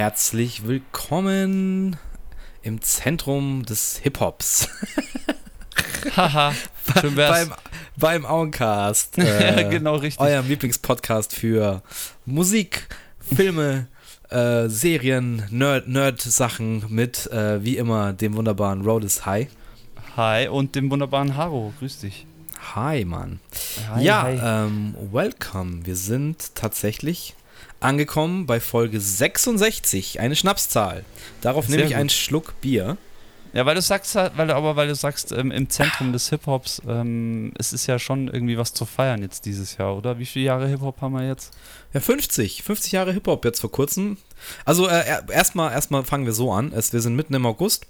Herzlich willkommen im Zentrum des Hip-Hops. Haha, schön wär's. beim, beim Auencast. Äh, genau richtig. Eurem Lieblingspodcast für Musik, Filme, äh, Serien, Nerd-Sachen Nerd mit, äh, wie immer, dem wunderbaren Rodes High. Hi und dem wunderbaren Haro. Grüß dich. Hi, Mann. Hi, ja, hi. Ähm, welcome. Wir sind tatsächlich angekommen bei Folge 66, eine Schnapszahl. Darauf Sehr nehme ich gut. einen Schluck Bier. Ja, weil du sagst, halt- weil du, aber weil du sagst, ähm, im Zentrum des Hip-Hops, ähm, es ist ja schon irgendwie was zu feiern jetzt dieses Jahr, oder? Wie viele Jahre Hip-Hop haben wir jetzt? Ja, 50. 50 Jahre Hip-Hop jetzt vor kurzem. Also äh, er- erstmal erstmal fangen wir so an. Es, wir sind mitten im August.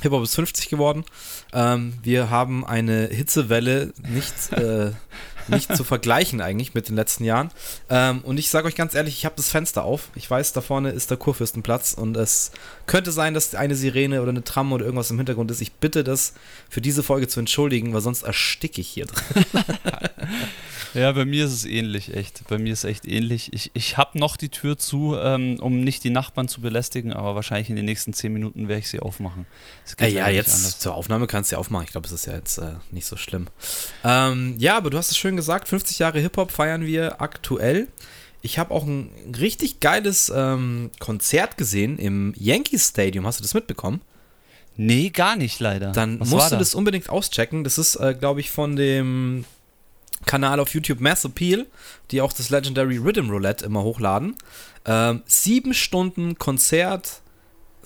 Hip-Hop ist 50 geworden. Ähm, wir haben eine Hitzewelle nicht, äh, nicht zu vergleichen eigentlich mit den letzten Jahren. Ähm, und ich sage euch ganz ehrlich, ich habe das Fenster auf. Ich weiß, da vorne ist der Kurfürstenplatz und es könnte sein, dass eine Sirene oder eine Tram oder irgendwas im Hintergrund ist. Ich bitte das für diese Folge zu entschuldigen, weil sonst ersticke ich hier drin. Ja, bei mir ist es ähnlich, echt. Bei mir ist es echt ähnlich. Ich, ich habe noch die Tür zu, ähm, um nicht die Nachbarn zu belästigen, aber wahrscheinlich in den nächsten 10 Minuten werde ich sie aufmachen. Äh, ja, jetzt zur Aufnahme kannst du ja aufmachen. Ich glaube, es ist ja jetzt äh, nicht so schlimm. Ähm, ja, aber du hast es schön gesagt, 50 Jahre Hip-Hop feiern wir aktuell. Ich habe auch ein richtig geiles ähm, Konzert gesehen im Yankee Stadium. Hast du das mitbekommen? Nee, gar nicht leider. Dann Was musst du da? das unbedingt auschecken. Das ist, äh, glaube ich, von dem Kanal auf YouTube Mass Appeal, die auch das Legendary Rhythm Roulette immer hochladen. Ähm, sieben Stunden Konzert,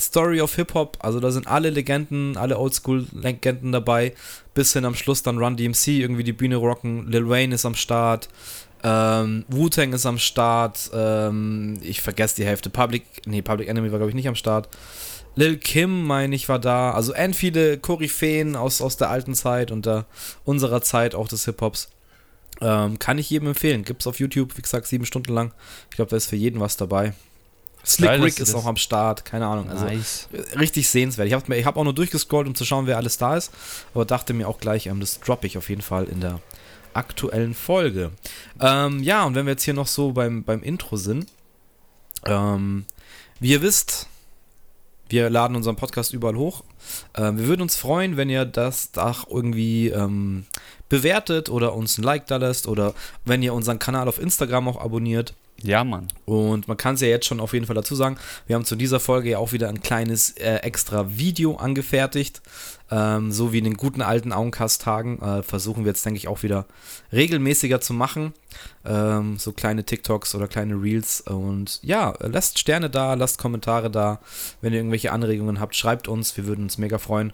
Story of Hip-Hop, also da sind alle Legenden, alle Oldschool-Legenden dabei, bis hin am Schluss dann Run DMC irgendwie die Bühne rocken, Lil Wayne ist am Start, ähm, Wu-Tang ist am Start, ähm, ich vergesse die Hälfte, Public, nee, Public Enemy war glaube ich nicht am Start, Lil Kim, meine ich, war da, also end viele Koryphäen aus, aus der alten Zeit und der, unserer Zeit auch des Hip-Hops. Ähm, kann ich jedem empfehlen. Gibt's auf YouTube, wie gesagt, sieben Stunden lang. Ich glaube, da ist für jeden was dabei. Slick Rick ist auch am Start, keine Ahnung. Also nice. richtig sehenswert. Ich habe ich hab auch nur durchgescrollt, um zu schauen, wer alles da ist, aber dachte mir auch gleich, ähm, das droppe ich auf jeden Fall in der aktuellen Folge. Ähm, ja, und wenn wir jetzt hier noch so beim, beim Intro sind, ähm, wie ihr wisst, wir laden unseren Podcast überall hoch. Ähm, wir würden uns freuen, wenn ihr das Dach irgendwie ähm, bewertet oder uns ein Like da lässt oder wenn ihr unseren Kanal auf Instagram auch abonniert. Ja, Mann. Und man kann es ja jetzt schon auf jeden Fall dazu sagen, wir haben zu dieser Folge ja auch wieder ein kleines äh, extra Video angefertigt. Ähm, so wie in den guten alten Augencast-Tagen äh, versuchen wir jetzt, denke ich, auch wieder regelmäßiger zu machen. Ähm, so kleine TikToks oder kleine Reels. Und ja, lasst Sterne da, lasst Kommentare da. Wenn ihr irgendwelche Anregungen habt, schreibt uns. Wir würden uns mega freuen.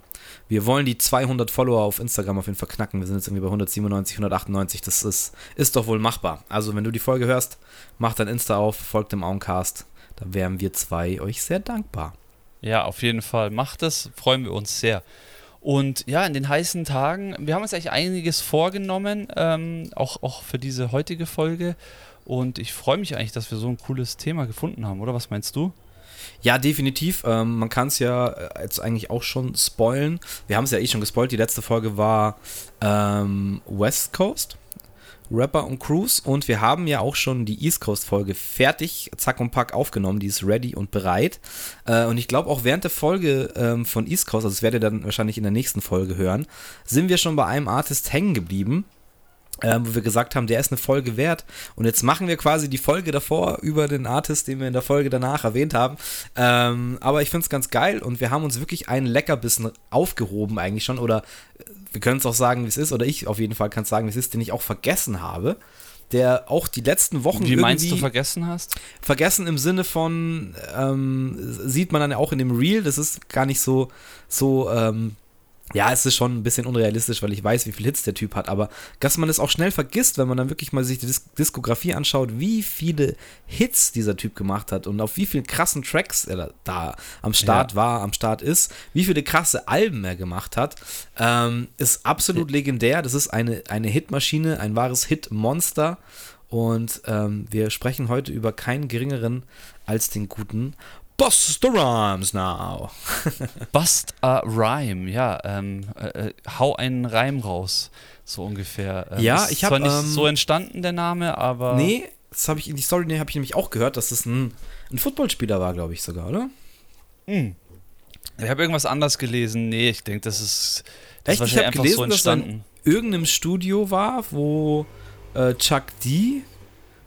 Wir wollen die 200 Follower auf Instagram auf jeden Fall knacken. Wir sind jetzt irgendwie bei 197, 198. Das ist, ist doch wohl machbar. Also, wenn du die Folge hörst, macht dein Insta auf, folgt dem Augencast. Da wären wir zwei euch sehr dankbar. Ja, auf jeden Fall. Macht es, freuen wir uns sehr. Und ja, in den heißen Tagen, wir haben uns eigentlich einiges vorgenommen, ähm, auch, auch für diese heutige Folge. Und ich freue mich eigentlich, dass wir so ein cooles Thema gefunden haben, oder? Was meinst du? Ja, definitiv. Ähm, man kann es ja äh, jetzt eigentlich auch schon spoilen. Wir haben es ja eh schon gespoilt. Die letzte Folge war ähm, West Coast. Rapper und Cruise und wir haben ja auch schon die East Coast Folge fertig, zack und pack aufgenommen, die ist ready und bereit. Äh, und ich glaube auch während der Folge ähm, von East Coast, also das werdet ihr dann wahrscheinlich in der nächsten Folge hören, sind wir schon bei einem Artist hängen geblieben, ähm, wo wir gesagt haben, der ist eine Folge wert. Und jetzt machen wir quasi die Folge davor über den Artist, den wir in der Folge danach erwähnt haben. Ähm, aber ich finde es ganz geil und wir haben uns wirklich einen Leckerbissen aufgehoben eigentlich schon. Oder äh, wir können es auch sagen, wie es ist. Oder ich auf jeden Fall kann es sagen, wie es ist, den ich auch vergessen habe. Der auch die letzten Wochen Wie meinst du vergessen hast? vergessen im Sinne von, ähm, sieht man dann ja auch in dem Reel, das ist gar nicht so, so, ähm, ja, es ist schon ein bisschen unrealistisch, weil ich weiß, wie viel Hits der Typ hat, aber dass man es auch schnell vergisst, wenn man dann wirklich mal sich die Dis Diskografie anschaut, wie viele Hits dieser Typ gemacht hat und auf wie vielen krassen Tracks er da, am Start Ja. war, am Start ist, wie viele krasse Alben er gemacht hat, ähm, ist absolut legendär. Das ist eine, eine Hitmaschine, ein wahres Hitmonster. Und ähm, wir sprechen heute über keinen geringeren als den guten Buster Rhymes now. Bust a Rhyme, ja. Ähm, äh, äh, hau einen Reim raus, so ungefähr. Ähm, Ja, ich hab, zwar nicht ähm, so entstanden, der Name, aber. Nee, das habe ich in die Story habe ich nämlich auch gehört, dass es ein, ein Footballspieler war, glaube ich sogar, oder? Hm. Ich habe irgendwas anders gelesen. Nee, ich denke, das ist, das Echt? Ich habe gelesen, so dass er in irgendeinem Studio war, wo äh, Chuck D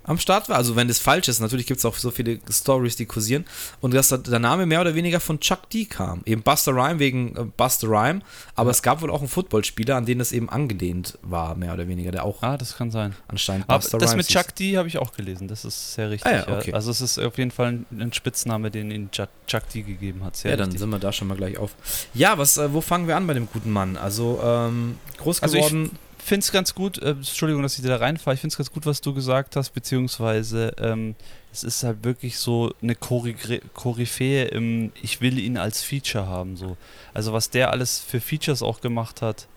am Start war. Also wenn das falsch ist, natürlich gibt es auch so viele Stories, die kursieren. Und dass da der Name mehr oder weniger von Chuck D kam. Eben Buster Rhyme wegen äh, Buster Rhyme. Aber es gab wohl auch einen Footballspieler, an den das eben angelehnt war, mehr oder weniger, der auch Ah, das kann sein. anscheinend Aber Buster das Rhymes mit Chuck D habe ich auch gelesen. Das ist sehr richtig. Ah ja, okay. Also es ist auf jeden Fall ein, Spitzname, den ihn Chuck, Chuck D gegeben hat. Sehr Ja, dann richtig. sind wir da schon mal gleich auf. Ja, was, äh, wo fangen wir an bei dem guten Mann? Also, ähm, groß Also geworden. Finde es ganz gut, äh, Entschuldigung, dass ich da reinfahre, ich finde es ganz gut, was du gesagt hast, beziehungsweise ähm, es ist halt wirklich so eine Koryphäe im, ich will ihn als Feature haben, so. Also was der alles für Features auch gemacht hat,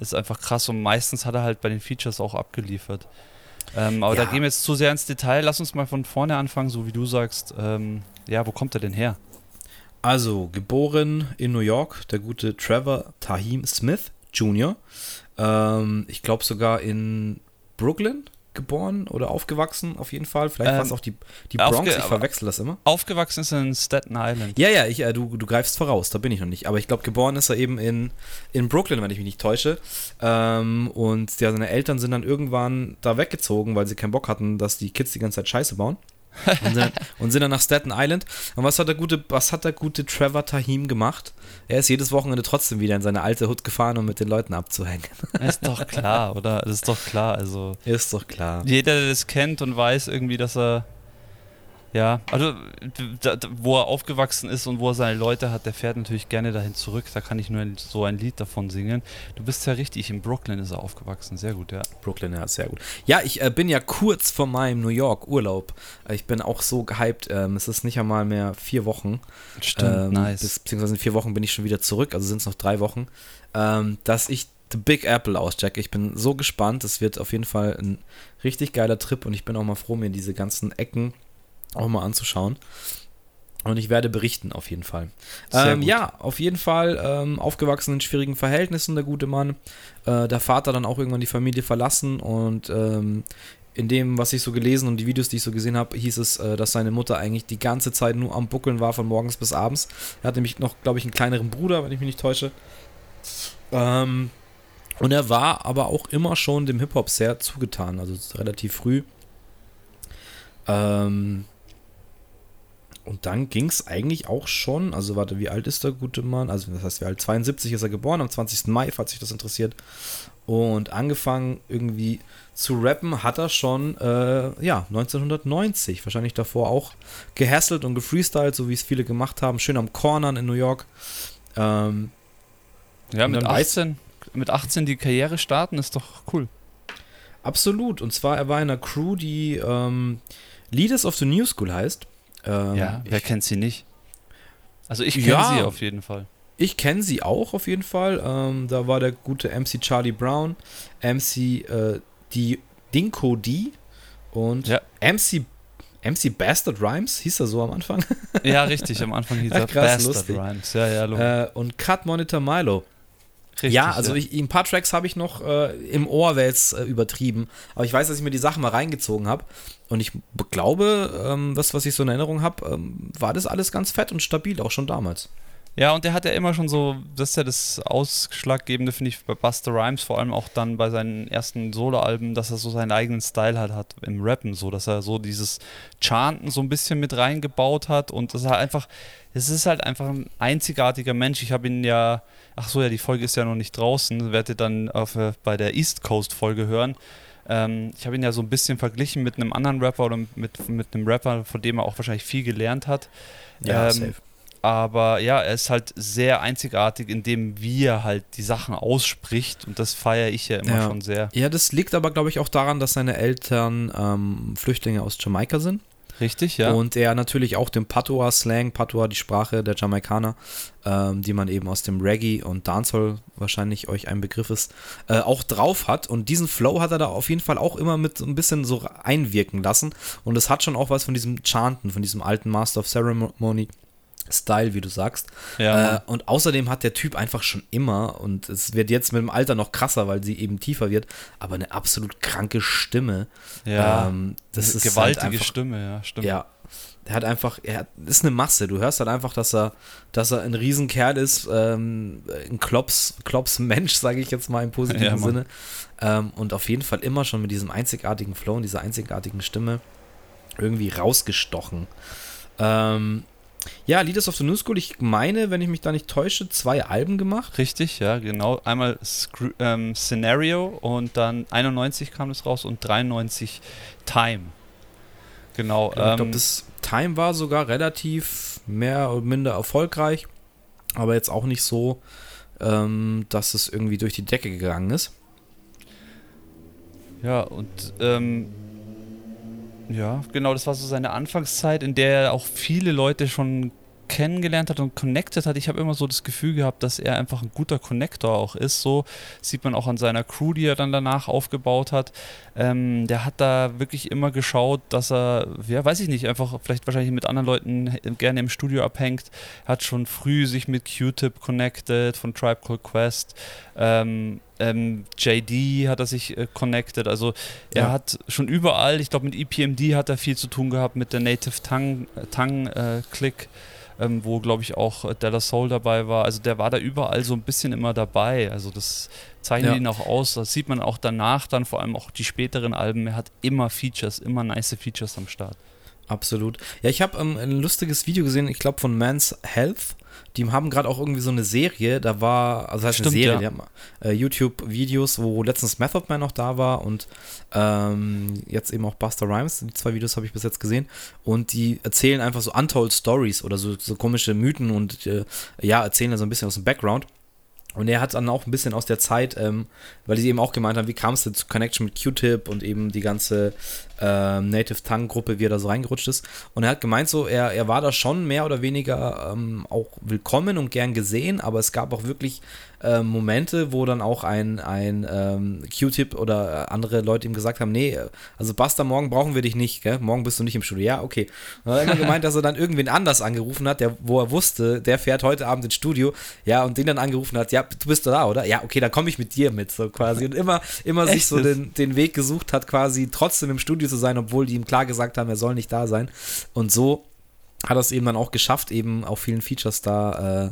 ist einfach krass und meistens hat er halt bei den Features auch abgeliefert. Ähm, aber Ja. da gehen wir jetzt zu sehr ins Detail, lass uns mal von vorne anfangen, so wie du sagst, ähm, ja, wo kommt er denn her? Also, geboren in New York, der gute Trevor Tahim Smith Jr. Ähm, ich glaube sogar in Brooklyn geboren oder aufgewachsen, auf jeden Fall. Vielleicht Ähm, war es auch die, die Bronx, ich verwechsel das immer. Aufgewachsen ist er in Staten Island. Ja, ja, ich, äh, du, du greifst voraus, da bin ich noch nicht. Aber ich glaube, geboren ist er eben in, in Brooklyn, wenn ich mich nicht täusche. Ähm, und ja, seine Eltern sind dann irgendwann da weggezogen, weil sie keinen Bock hatten, dass die Kids die ganze Zeit Scheiße bauen. und, sind, und sind dann nach Staten Island. Und was hat der gute, was hat der gute Trevor Tahim gemacht? Er ist jedes Wochenende trotzdem wieder in seine alte Hut gefahren, um mit den Leuten abzuhängen. Ist doch klar, oder? Das ist doch klar, also. ist doch klar. jeder, der das kennt und weiß irgendwie, dass er ja, also da, wo er aufgewachsen ist und wo er seine Leute hat, der fährt natürlich gerne dahin zurück. Da kann ich nur ein, so ein Lied davon singen. Du bist ja richtig, in Brooklyn ist er aufgewachsen. Sehr gut, ja. Brooklyn, ja, sehr gut. Ja, ich äh, bin ja kurz vor meinem New York Urlaub. Äh, ich bin auch so gehypt. Ähm, es ist nicht einmal mehr vier Wochen. ähm, Bis, beziehungsweise in vier Wochen bin ich schon wieder zurück, also sind es noch drei Wochen, ähm, dass ich The Big Apple auschecke. Ich bin so gespannt. Es wird auf jeden Fall ein richtig geiler Trip und ich bin auch mal froh, mir diese ganzen Ecken auch mal anzuschauen. Und ich werde berichten, auf jeden Fall. Ähm, ja, auf jeden Fall ähm, aufgewachsen in schwierigen Verhältnissen, der gute Mann. Äh, der Vater dann auch irgendwann die Familie verlassen und ähm, in dem, was ich so gelesen und die Videos, die ich so gesehen habe, hieß es, äh, dass seine Mutter eigentlich die ganze Zeit nur am Buckeln war, von morgens bis abends. Er hatte nämlich noch, glaube ich, einen kleineren Bruder, wenn ich mich nicht täusche. Ähm, und er war aber auch immer schon dem Hip-Hop sehr zugetan, also relativ früh. Ähm, und dann ging es eigentlich auch schon, also warte, wie alt ist der gute Mann? Also das heißt, wie alt? 72 ist er geboren, am 20. Mai, falls sich das interessiert. Und angefangen irgendwie zu rappen hat er schon, äh, ja, 1990. Wahrscheinlich davor auch gehasselt und gefreestylt, so wie es viele gemacht haben. Schön am Cornern in New York. Ähm, Ja, mit dann weiß- 18, mit 18 die Karriere starten ist doch cool. absolut. Und zwar, er war in einer Crew, die ähm, Leaders of the New School heißt. Ähm, ja, wer ich kennt sie nicht? Also ich kenne Ja. sie auf jeden Fall. Ich kenne sie auch auf jeden Fall. Ähm, da war der gute MC Charlie Brown, MC äh, die Dinko D und Ja. MC MC Bastard Rhymes, hieß er so am Anfang. Ja, richtig, am Anfang hieß er Bastard lustig. Rhymes. Ja, ja, äh, und Cut Monitor Milo. Richtig, ja, also Ich, ein paar Tracks habe ich noch äh, im Ohr, wäre jetzt äh, übertrieben. Aber ich weiß, dass ich mir die Sachen mal reingezogen habe. Und ich glaube, ähm, das, was ich so in Erinnerung habe, ähm, war das alles ganz fett und stabil, auch schon damals. Ja, und der hat ja immer schon so, das ist ja das Ausschlaggebende, finde ich, bei Buster Rhymes, vor allem auch dann bei seinen ersten Soloalben, dass er so seinen eigenen Style halt hat im Rappen, so, dass er so dieses Chanten so ein bisschen mit reingebaut hat und das ist halt einfach, es ist halt einfach ein einzigartiger Mensch. Ich habe ihn ja, ach so, ja, die Folge ist ja noch nicht draußen, werdet ihr dann auf, äh, bei der East Coast Folge hören. Ähm, ich habe ihn ja so ein bisschen verglichen mit einem anderen Rapper oder mit, mit einem Rapper, von dem er auch wahrscheinlich viel gelernt hat. Ähm, aber ja, er ist halt sehr einzigartig in dem, wie er halt die Sachen ausspricht und das feiere ich ja immer Ja. schon sehr. Ja, das liegt aber, glaube ich, auch daran, dass seine Eltern ähm, Flüchtlinge aus Jamaika sind. Richtig, ja. Und er natürlich auch den Patois-Slang, Patois, die Sprache der Jamaikaner, ähm, die man eben aus dem Reggae und Dancehall wahrscheinlich euch ein Begriff ist, äh, auch drauf hat. Und diesen Flow hat er da auf jeden Fall auch immer mit so ein bisschen so einwirken lassen. Und es hat schon auch was von diesem Chanten, von diesem alten Master of Ceremony. Style, wie du sagst. ja, Äh, und außerdem hat der Typ einfach schon immer, und es wird jetzt mit dem Alter noch krasser, weil sie eben tiefer wird, aber eine absolut kranke Stimme. ja. Ähm, das ist gewaltige halt einfach, Stimme, ja, stimmt. Ja, der hat einfach, er hat, ist eine Masse. Du hörst halt einfach, dass er, dass er ein Riesenkerl ist, ähm, ein Klops, Klops Mensch, sage ich jetzt mal im positiven Ja. Sinne. Ähm, und auf jeden Fall immer schon mit diesem einzigartigen Flow und dieser einzigartigen Stimme irgendwie rausgestochen. Ähm, ja, Leaders of the New School, ich meine, wenn ich mich da nicht täusche, zwei Alben gemacht. Richtig, ja, genau. Einmal Scru ähm, Scenario und dann 91 kam es raus und 93 Time. Genau. ich glaube, ähm, das Time war sogar relativ mehr oder minder erfolgreich, aber jetzt auch nicht so, ähm, dass es irgendwie durch die Decke gegangen ist. Ja, und ähm, ja, genau, das war so seine Anfangszeit, in der er auch viele Leute schon kennengelernt hat und connected hat. Ich habe immer so das Gefühl gehabt, dass er einfach ein guter Connector auch ist. So sieht man auch an seiner Crew, die er dann danach aufgebaut hat. Ähm, der hat da wirklich immer geschaut, dass er, ja, weiß ich nicht, einfach vielleicht wahrscheinlich mit anderen Leuten gerne im Studio abhängt. Hat schon früh sich mit Q-Tip connected von Tribe Called Quest. Ähm, ähm, JD hat er sich äh, connected. Also er Ja. hat schon überall, ich glaube mit EPMD hat er viel zu tun gehabt, mit der Native Tongue, äh, Tongue äh, Click, ähm, wo glaube ich auch äh, Della Soul dabei war. Also der war da überall so ein bisschen immer dabei. Also das zeichnet Ja. ihn auch aus. Das sieht man auch danach dann, vor allem auch die späteren Alben. Er hat immer Features, immer nice Features am Start. Absolut. Ja, ich habe ähm, ein lustiges Video gesehen, ich glaube von Man's Health. Die haben gerade auch irgendwie so eine Serie, da war, also das heißt Stimmt, eine Serie, ja. die haben äh, YouTube-Videos, wo letztens Method Man noch da war und ähm, jetzt eben auch Buster Rhymes. Die zwei Videos habe ich bis jetzt gesehen. Und die erzählen einfach so Untold Stories oder so, so komische Mythen und äh, ja, erzählen da so ein bisschen aus dem Background. Und er hat dann auch ein bisschen aus der Zeit, ähm, weil sie eben auch gemeint haben, wie kam es denn zu Connection mit Q-Tip und eben die ganze ähm, Native Tongue Gruppe, wie er da so reingerutscht ist. Und er hat gemeint, so, er, er war da schon mehr oder weniger ähm, auch willkommen und gern gesehen, aber es gab auch wirklich ähm, Momente, wo dann auch ein, ein ähm, Q-Tip oder äh, andere Leute ihm gesagt haben, nee, also Buster, morgen brauchen wir dich nicht, gell? morgen bist du nicht im Studio. Ja, okay. Und er hat gemeint, dass er dann irgendwen anders angerufen hat, der, wo er wusste, der fährt heute Abend ins Studio, ja, und den dann angerufen hat, ja, du bist da, oder? Ja, okay, dann komme ich mit dir mit, so quasi. Und immer, immer sich so den, den Weg gesucht hat, quasi trotzdem im Studio zu sein, obwohl die ihm klar gesagt haben, er soll nicht da sein. Und so hat er es eben dann auch geschafft, eben auf vielen Features da äh,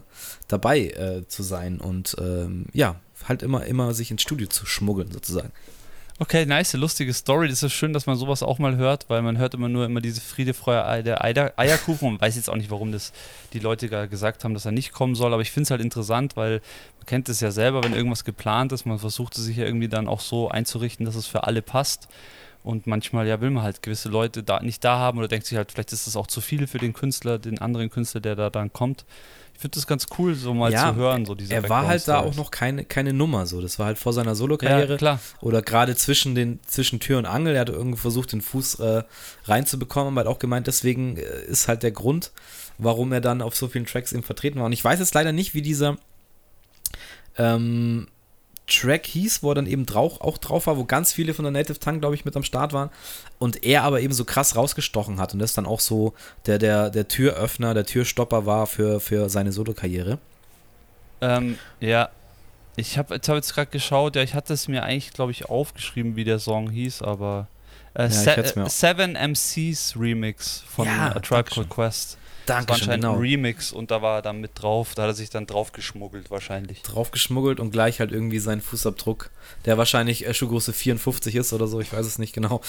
dabei äh, zu sein und ähm, ja, halt immer, immer sich ins Studio zu schmuggeln, sozusagen. Okay, nice, lustige Story. Das ist schön, dass man sowas auch mal hört, weil man hört immer nur immer diese Friede, Freude, Ei- der Eider, Eierkuchen und weiß jetzt auch nicht, warum das die Leute gesagt haben, dass er nicht kommen soll. Aber ich finde es halt interessant, weil man kennt es ja selber, wenn irgendwas geplant ist, man versucht es sich ja irgendwie dann auch so einzurichten, dass es für alle passt. Und manchmal, ja, will man halt gewisse Leute da nicht da haben oder denkt sich halt, vielleicht ist das auch zu viel für den Künstler, den anderen Künstler, der da dann kommt. Ich finde das ganz cool, so mal Ja, zu hören, so diese Er war halt da auch noch keine, keine Nummer so. Das war halt vor seiner Solo-Karriere. Ja, klar. Oder gerade zwischen, den, zwischen Tür und Angel. Er hat irgendwie versucht, den Fuß äh, reinzubekommen, aber hat auch gemeint, deswegen äh, ist halt der Grund, warum er dann auf so vielen Tracks eben vertreten war. Und ich weiß jetzt leider nicht, wie dieser ähm, Track hieß, wo er dann eben drauf, auch drauf war, wo ganz viele von der Native Tongue, glaube ich, mit am Start waren. Und er aber eben so krass rausgestochen hat. Und das dann auch so der, der, der Türöffner, der Türstopper war für, für seine Solo-Karriere. Ähm, ja, ich habe jetzt, hab jetzt gerade geschaut, ja, ich hatte es mir eigentlich, glaube ich, aufgeschrieben, wie der Song hieß, aber äh, ich Se äh, Seven MCs Remix von Ja, A Tribe. Called Quest. Das war anscheinend genau. ein Remix und da war er dann mit drauf, da hat er sich dann drauf geschmuggelt wahrscheinlich. draufgeschmuggelt und gleich halt irgendwie seinen Fußabdruck, der wahrscheinlich äh, Schuhgröße 54 ist oder so, ich weiß es nicht genau.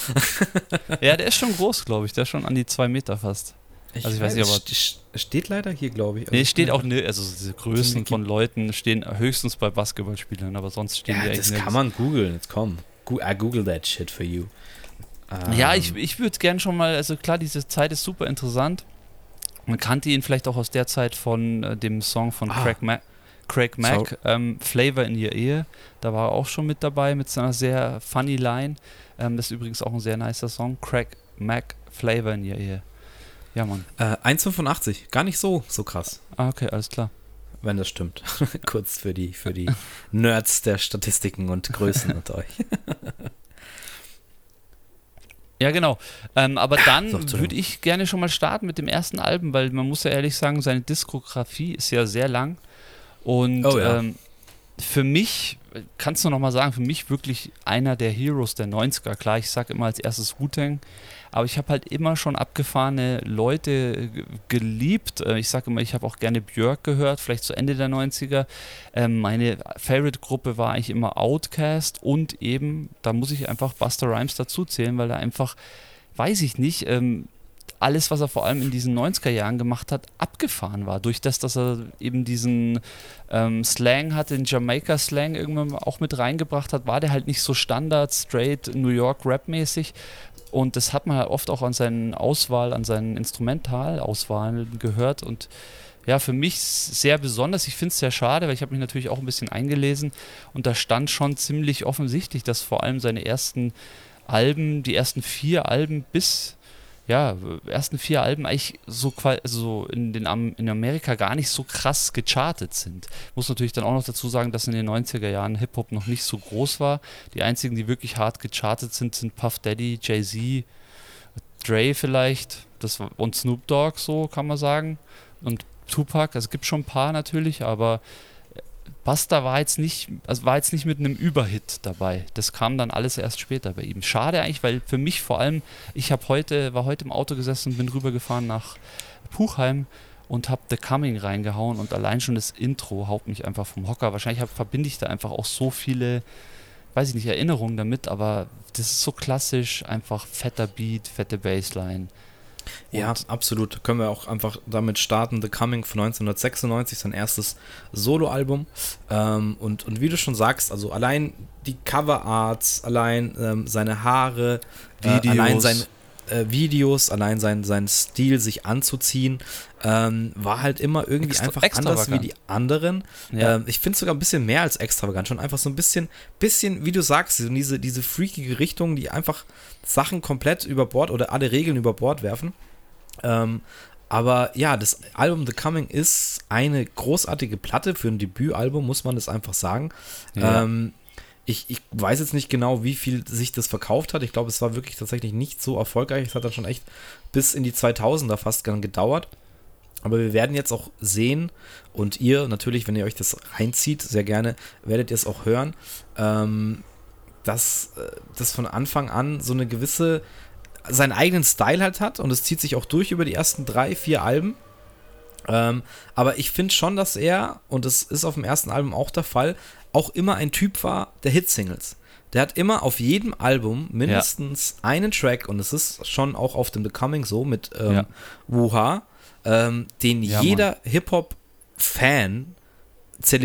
ja, der ist schon groß, glaube ich, der ist schon an die zwei Meter fast. Also ich weiß nicht, aber- st- steht leider hier, glaube ich. Also Nee, ich steht auch, ne, also diese Größen von Leuten stehen höchstens bei Basketballspielern, aber sonst stehen die Ja, eigentlich das nirgends. kann man googeln, jetzt komm. I google that shit for you. Ja, Ähm, ich, ich würde gern schon mal, also klar, diese Zeit ist super interessant. Man kannte ihn vielleicht auch aus der Zeit von äh, dem Song von Ah. Craig, Ma Craig Mack, ähm, Flavor in Your Ehe. Da war er auch schon mit dabei mit seiner sehr funny Line. Ähm, das ist übrigens auch ein sehr nicer Song. Craig Mack, Flavor in Your Ehe. Ja, Mann. Äh, 1,85, gar nicht so, so krass, Ah, okay, alles klar. wenn das stimmt. Kurz für die, für die Nerds der Statistiken und Größen unter euch. Ja, genau. Ähm, aber dann So, würde ich gerne schon mal starten mit dem ersten Album, weil man muss ja ehrlich sagen, seine Diskografie ist ja sehr lang. Und Oh ja. ähm, für mich kannst du noch mal sagen, für mich wirklich einer der Heroes der 90er. Klar, ich sage immer als erstes Wu-Tang, aber ich habe halt immer schon abgefahrene Leute geliebt. Äh, ich sage immer, ich habe auch gerne Björk gehört, vielleicht zu Ende der 90er. Ähm, meine Favorite-Gruppe war eigentlich immer Outcast und eben, da muss ich einfach Buster Rhymes dazu zählen, weil er einfach, weiß ich nicht, ähm, alles, was er vor allem in diesen 90er Jahren gemacht hat, abgefahren war. Durch das, dass er eben diesen ähm, Slang hatte, den Jamaika-Slang irgendwann auch mit reingebracht hat, war der halt nicht so standard, straight, New York Rap-mäßig. Und das hat man halt oft auch an seinen Auswahl, an seinen Instrumentalauswahlen gehört. Und ja, für mich sehr besonders. Ich finde es sehr schade, weil ich habe mich natürlich auch ein bisschen eingelesen und da stand schon ziemlich offensichtlich, dass vor allem seine ersten Alben, die ersten vier Alben bis ja, ersten vier Alben eigentlich so also in, den, in Amerika gar nicht so krass gechartet sind. Muss natürlich dann auch noch dazu sagen, dass in den 90er Jahren Hip-Hop noch nicht so groß war. Die einzigen, die wirklich hart gechartet sind, sind Puff Daddy, Jay-Z, Dre vielleicht das, und Snoop Dogg, so kann man sagen. Und Tupac, also es gibt schon ein paar natürlich, aber Buster war jetzt nicht, also war jetzt nicht mit einem Überhit dabei. Das kam dann alles erst später bei ihm. Schade eigentlich, weil für mich vor allem, ich habe heute, war heute im Auto gesessen und bin rübergefahren nach Puchheim und habe The Coming reingehauen und allein schon das Intro haut mich einfach vom Hocker. Wahrscheinlich hab, verbinde ich da einfach auch so viele, weiß ich nicht, Erinnerungen damit, aber das ist so klassisch, einfach fetter Beat, fette Bassline. Ja, absolut. Können wir auch einfach damit starten. The Coming von 1996, sein erstes Soloalbum. Ähm, und, und wie du schon sagst, also allein die Coverarts, allein ähm, seine Haare, Videos. Äh, allein sein äh, Videos, allein sein, sein Stil, sich anzuziehen, ähm, war halt immer irgendwie Extra, einfach anders wie die anderen. Ja. Ähm, ich finde es sogar ein bisschen mehr als extravagant, schon einfach so ein bisschen, bisschen, wie du sagst, diese, diese freakige Richtung, die einfach Sachen komplett über Bord oder alle Regeln über Bord werfen. Ähm, aber ja, das Album The Coming ist eine großartige Platte für ein Debütalbum, muss man das einfach sagen. Ja. Ähm, ich, ich weiß jetzt nicht genau, wie viel sich das verkauft hat. Ich glaube, es war wirklich tatsächlich nicht so erfolgreich. Es hat dann schon echt bis in die 2000er fast gedauert. Aber wir werden jetzt auch sehen und ihr natürlich, wenn ihr euch das reinzieht, sehr gerne, werdet ihr es auch hören, ähm, dass äh, das von Anfang an so eine gewisse, seinen eigenen Style halt hat und es zieht sich auch durch über die ersten drei, vier Alben. Ähm, aber ich finde schon, dass er, und das ist auf dem ersten Album auch der Fall, auch immer ein Typ war der Hitsingles. Der hat immer auf jedem Album mindestens ja. einen Track, und es ist schon auch auf dem Becoming so mit ähm, ja. Wuha, ähm, den ja, jeder Hip-Hop-Fan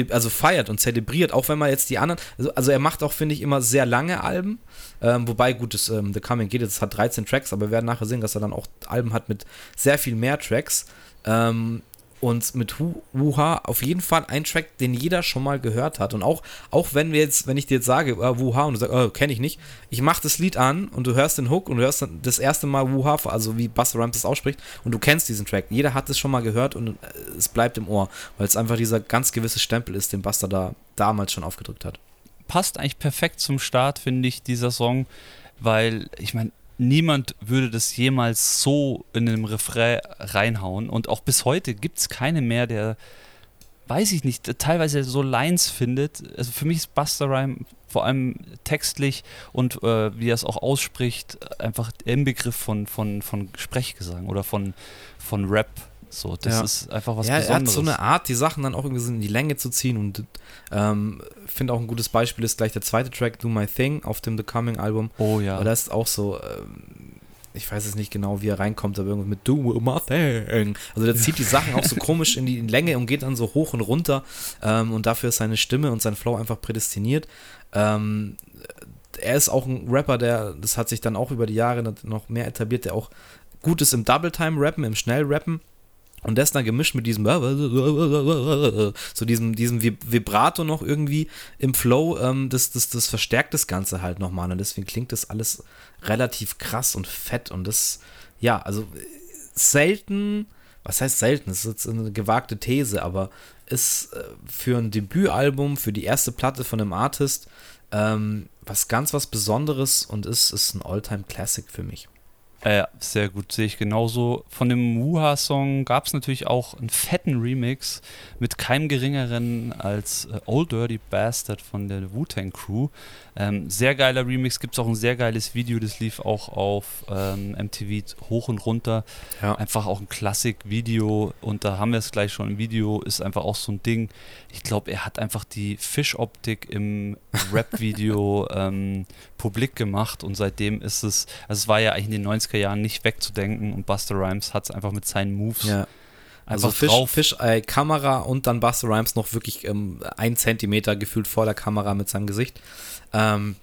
also feiert und zelebriert, auch wenn man jetzt die anderen, also, also er macht auch, finde ich, immer sehr lange Alben, ähm, wobei, gut, das, ähm, The Coming geht, es hat 13 Tracks, aber wir werden nachher sehen, dass er dann auch Alben hat mit sehr viel mehr Tracks. Ähm, und mit Wuha auf jeden Fall ein Track, den jeder schon mal gehört hat. Und auch, auch wenn wir jetzt, wenn ich dir jetzt sage, äh, Wuha und du sagst, oh, kenne ich nicht, ich mache das Lied an und du hörst den Hook und du hörst das erste Mal Wuha, also wie Buster Rhymes das ausspricht, und du kennst diesen Track. Jeder hat es schon mal gehört und äh, es bleibt im Ohr, weil es einfach dieser ganz gewisse Stempel ist, den Buster da damals schon aufgedrückt hat. Passt eigentlich perfekt zum Start, finde ich, dieser Song, weil ich meine, niemand würde das jemals so in einem Refrain reinhauen. Und auch bis heute gibt es keinen mehr, der, weiß ich nicht, teilweise so Lines findet. Also für mich ist Buster Rhyme vor allem textlich und äh, wie er es auch ausspricht, einfach im Begriff von, von, von Sprechgesang oder von, von Rap. So, das ja. ist einfach was ja, Besonderes. Er hat so eine Art, die Sachen dann auch irgendwie in die Länge zu ziehen und ähm, finde auch ein gutes Beispiel ist gleich der zweite Track, Do My Thing, auf dem The Coming Album. Oh ja. Aber das ist auch so, ähm, ich weiß jetzt nicht genau, wie er reinkommt, aber irgendwie mit Do My Thing. Also der zieht die Sachen auch so komisch in die Länge und geht dann so hoch und runter ähm, und dafür ist seine Stimme und sein Flow einfach prädestiniert. Ähm, er ist auch ein Rapper, der, das hat sich dann auch über die Jahre noch mehr etabliert, der auch gut ist im Double-Time-Rappen, im Schnell-Rappen und das dann gemischt mit diesem so diesem, diesem Vibrato noch irgendwie im Flow, ähm, das, das, das verstärkt das Ganze halt nochmal. Und deswegen klingt das alles relativ krass und fett. Und das, ja, also selten, was heißt selten? Das ist jetzt eine gewagte These, aber ist äh, für ein Debütalbum, für die erste Platte von einem Artist, ähm, was ganz was Besonderes und ist, ist ein Alltime Classic für mich. Ja, sehr gut, sehe ich genauso. Von dem Wuha-Song gab es natürlich auch einen fetten Remix mit keinem geringeren als äh, Old Dirty Bastard von der Wu-Tang Crew. Ähm, sehr geiler Remix, gibt es auch ein sehr geiles Video, das lief auch auf ähm, MTV hoch und runter. Ja. Einfach auch ein Klassik-Video und da haben wir es gleich schon. Ein Video ist einfach auch so ein Ding. Ich glaube, er hat einfach die Fischoptik im Rap-Video ähm, publik gemacht und seitdem ist es, also es war ja eigentlich in den 90er Jahren nicht wegzudenken und Buster Rhymes hat es einfach mit seinen Moves ja. Also Fisch, drauf. Fischei, Kamera und dann Buster Rhymes noch wirklich ähm, ein Zentimeter gefühlt vor der Kamera mit seinem Gesicht. Ähm,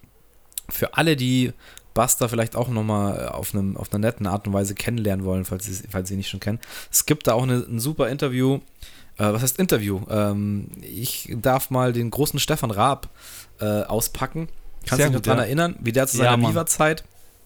für alle, die Buster vielleicht auch nochmal auf, auf einer netten Art und Weise kennenlernen wollen, falls sie, falls sie ihn nicht schon kennen. Es gibt da auch eine, ein super Interview. Äh, was heißt Interview? Ähm, ich darf mal den großen Stefan Raab äh, auspacken. Kannst du dich noch daran ja. erinnern, wie der zu seiner ja, Viva-Zeit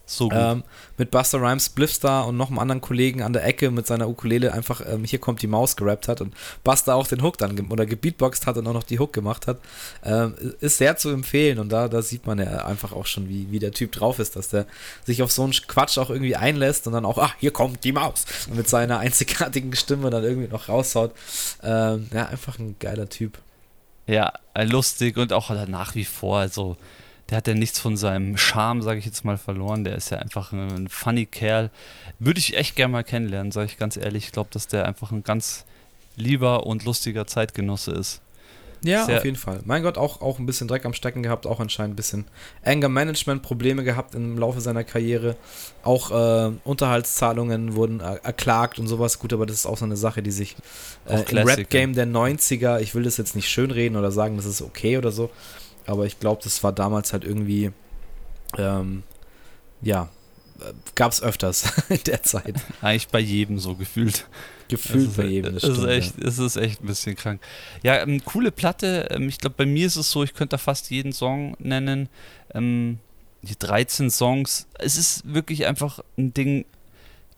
so ähm, mit Buster Rhymes, Spliffstar und noch einem anderen Kollegen an der Ecke mit seiner Ukulele einfach ähm, Hier kommt die Maus gerappt hat und Buster auch den Hook dann oder gebeatboxt hat und auch noch die Hook gemacht hat. Ähm, ist sehr zu empfehlen und da, da sieht man ja einfach auch schon, wie, wie der Typ drauf ist, dass der sich auf so einen Quatsch auch irgendwie einlässt und dann auch, ach, hier kommt die Maus und mit seiner einzigartigen Stimme dann irgendwie noch raushaut. Ähm, ja, einfach ein geiler Typ. Ja, lustig und auch nach wie vor, also der hat ja nichts von seinem Charme, sage ich jetzt mal, verloren. Der ist ja einfach ein funny Kerl. Würde ich echt gerne mal kennenlernen, sage ich ganz ehrlich. Ich glaube, dass der einfach ein ganz lieber und lustiger Zeitgenosse ist. Ja, Sehr auf jeden Fall. Mein Gott, auch, auch ein bisschen Dreck am Stecken gehabt, auch anscheinend ein bisschen Anger-Management-Probleme gehabt im Laufe seiner Karriere. Auch äh, Unterhaltszahlungen wurden äh, erklagt und sowas. Gut, aber das ist auch so eine Sache, die sich äh, im Rap-Game der 90er, ich will das jetzt nicht schönreden oder sagen, das ist okay oder so, aber ich glaube, das war damals halt irgendwie, ähm, ja, gab es öfters in der Zeit. Eigentlich bei jedem so gefühlt. Gefühlt bei jedem. Das ist echt, es ist echt ein bisschen krank. Ja, ähm, coole Platte. Ähm, ich glaube, bei mir ist es so, ich könnte da fast jeden Song nennen. Ähm, die 13 Songs. Es ist wirklich einfach ein Ding,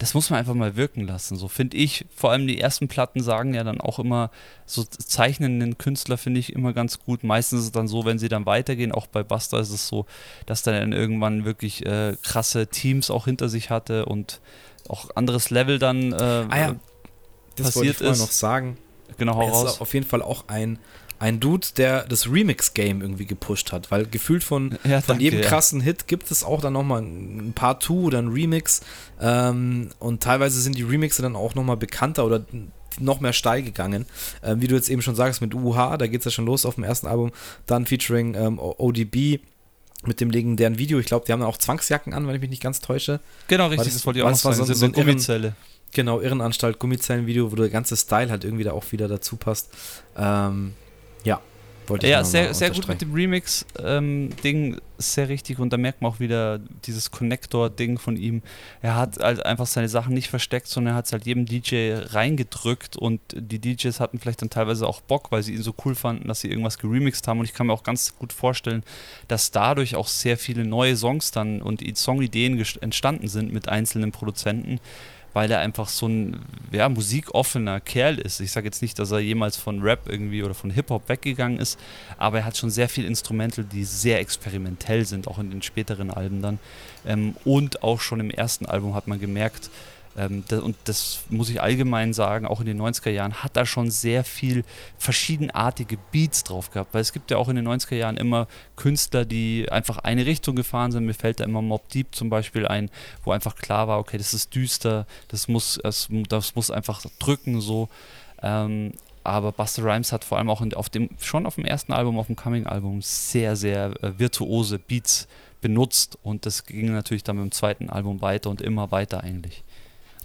das muss man einfach mal wirken lassen, so finde ich. Vor allem die ersten Platten sagen ja dann auch immer, so zeichnenden Künstler finde ich immer ganz gut. Meistens ist es dann so, wenn sie dann weitergehen, auch bei Buster ist es so, dass dann irgendwann wirklich äh, krasse Teams auch hinter sich hatte und auch anderes Level dann äh, ah ja, das passiert wollte ich ist. noch sagen. Genau, hau raus. Ist auf jeden Fall auch ein ein Dude, der das Remix-Game irgendwie gepusht hat, weil gefühlt von, ja, von jedem krassen Hit gibt es auch dann nochmal ein Part 2 oder ein Remix ähm, und teilweise sind die Remixe dann auch nochmal bekannter oder noch mehr steil gegangen. Ähm, wie du jetzt eben schon sagst, mit UH, da geht es ja schon los auf dem ersten Album, dann featuring ähm, ODB mit dem legendären Video. Ich glaube, die haben dann auch Zwangsjacken an, wenn ich mich nicht ganz täusche. Genau, richtig, das, das wollte ich auch noch sagen. So, so eine Gummizelle. Genau, Irrenanstalt, Gummizellen-Video, wo der ganze Style halt irgendwie da auch wieder dazu passt. Ähm, ja, wollte ich Ja, sehr, sehr gut mit dem Remix-Ding, ähm, sehr richtig. Und da merkt man auch wieder dieses Connector-Ding von ihm. Er hat halt einfach seine Sachen nicht versteckt, sondern er hat es halt jedem DJ reingedrückt. Und die DJs hatten vielleicht dann teilweise auch Bock, weil sie ihn so cool fanden, dass sie irgendwas geremixed haben. Und ich kann mir auch ganz gut vorstellen, dass dadurch auch sehr viele neue Songs dann und Songideen entstanden sind mit einzelnen Produzenten weil er einfach so ein ja, musikoffener Kerl ist. Ich sage jetzt nicht, dass er jemals von Rap irgendwie oder von Hip-Hop weggegangen ist, aber er hat schon sehr viel Instrumental, die sehr experimentell sind, auch in den späteren Alben dann. Ähm, und auch schon im ersten Album hat man gemerkt, ähm, das, und das muss ich allgemein sagen, auch in den 90er Jahren hat da schon sehr viel verschiedenartige Beats drauf gehabt, weil es gibt ja auch in den 90er Jahren immer Künstler, die einfach eine Richtung gefahren sind. Mir fällt da immer Mob Deep zum Beispiel ein, wo einfach klar war, okay, das ist düster, das muss, das, das muss einfach drücken so. Ähm, aber Buster Rhymes hat vor allem auch auf dem, schon auf dem ersten Album, auf dem Coming-Album, sehr, sehr äh, virtuose Beats benutzt und das ging natürlich dann mit dem zweiten Album weiter und immer weiter eigentlich.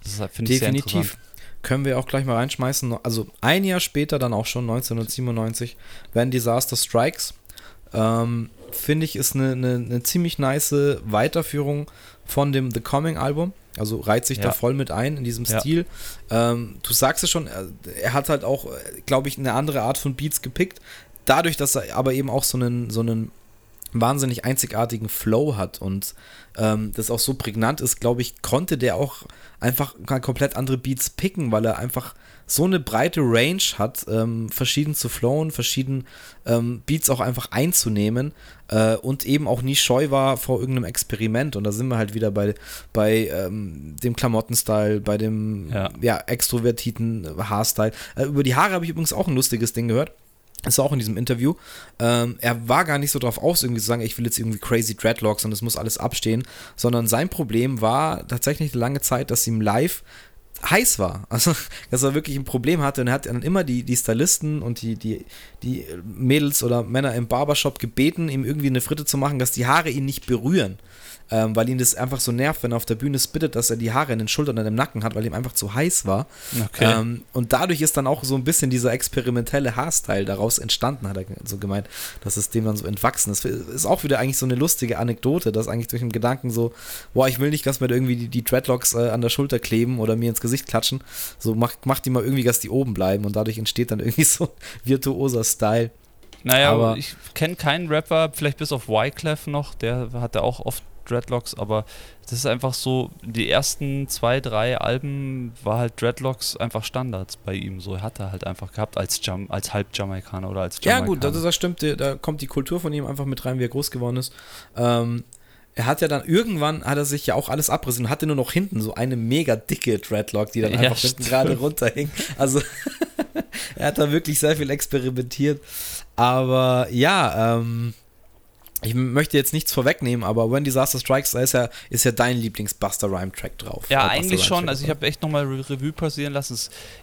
Das finde ich Definitiv. Können wir auch gleich mal reinschmeißen. Also ein Jahr später, dann auch schon 1997, werden Disaster Strikes. Ähm, finde ich, ist eine, eine, eine, ziemlich nice Weiterführung von dem The Coming Album. Also reiht sich ja. da voll mit ein in diesem ja. Stil. Ähm, du sagst es schon, er, er hat halt auch, glaube ich, eine andere Art von Beats gepickt. Dadurch, dass er aber eben auch so einen, so einen wahnsinnig einzigartigen Flow hat und ähm, das auch so prägnant ist, glaube ich, konnte der auch einfach komplett andere Beats picken, weil er einfach so eine breite Range hat, ähm, verschieden zu flowen, verschieden ähm, Beats auch einfach einzunehmen äh, und eben auch nie scheu war vor irgendeinem Experiment. Und da sind wir halt wieder bei, bei ähm, dem Klamottenstyle, bei dem ja. ja extrovertierten Haarstyle. Äh, über die Haare habe ich übrigens auch ein lustiges Ding gehört. War auch in diesem Interview. Ähm, er war gar nicht so drauf aus, irgendwie zu sagen, ich will jetzt irgendwie crazy Dreadlocks und es muss alles abstehen, sondern sein Problem war tatsächlich eine lange Zeit, dass ihm live heiß war. Also, dass er wirklich ein Problem hatte und er hat dann immer die, die Stylisten und die, die, die Mädels oder Männer im Barbershop gebeten, ihm irgendwie eine Fritte zu machen, dass die Haare ihn nicht berühren ähm, weil ihn das einfach so nervt, wenn er auf der Bühne spittet, dass er die Haare in den Schultern und im Nacken hat, weil ihm einfach zu heiß war. Okay. Ähm, und dadurch ist dann auch so ein bisschen dieser experimentelle Haarstyle daraus entstanden, hat er so gemeint, dass es dem dann so entwachsen ist. Ist auch wieder eigentlich so eine lustige Anekdote, dass eigentlich durch den Gedanken so, boah, ich will nicht, dass mir irgendwie die, die Dreadlocks äh, an der Schulter kleben oder mir ins Gesicht klatschen. So macht mach die mal irgendwie, dass die oben bleiben und dadurch entsteht dann irgendwie so virtuoser Style. Naja, aber ich kenne keinen Rapper, vielleicht bis auf Wyclef noch, der hat ja auch oft Dreadlocks, aber das ist einfach so, die ersten zwei, drei Alben war halt Dreadlocks einfach Standards bei ihm. So hat er halt einfach gehabt als, Jam als Halb-Jamaikaner oder als Jamaikaner. Ja gut, das, das stimmt, da kommt die Kultur von ihm einfach mit rein, wie er groß geworden ist. Ähm, er hat ja dann irgendwann hat er sich ja auch alles abrissen und hatte nur noch hinten so eine mega dicke Dreadlock, die dann ja, einfach hinten gerade runterhing. Also er hat da wirklich sehr viel experimentiert. Aber ja, ähm, ich möchte jetzt nichts vorwegnehmen, aber When Disaster Strikes, da ist ja, ist ja dein Lieblings-Buster Rhyme-Track drauf. Ja, eigentlich schon. Also ich habe echt nochmal Re Revue passieren lassen.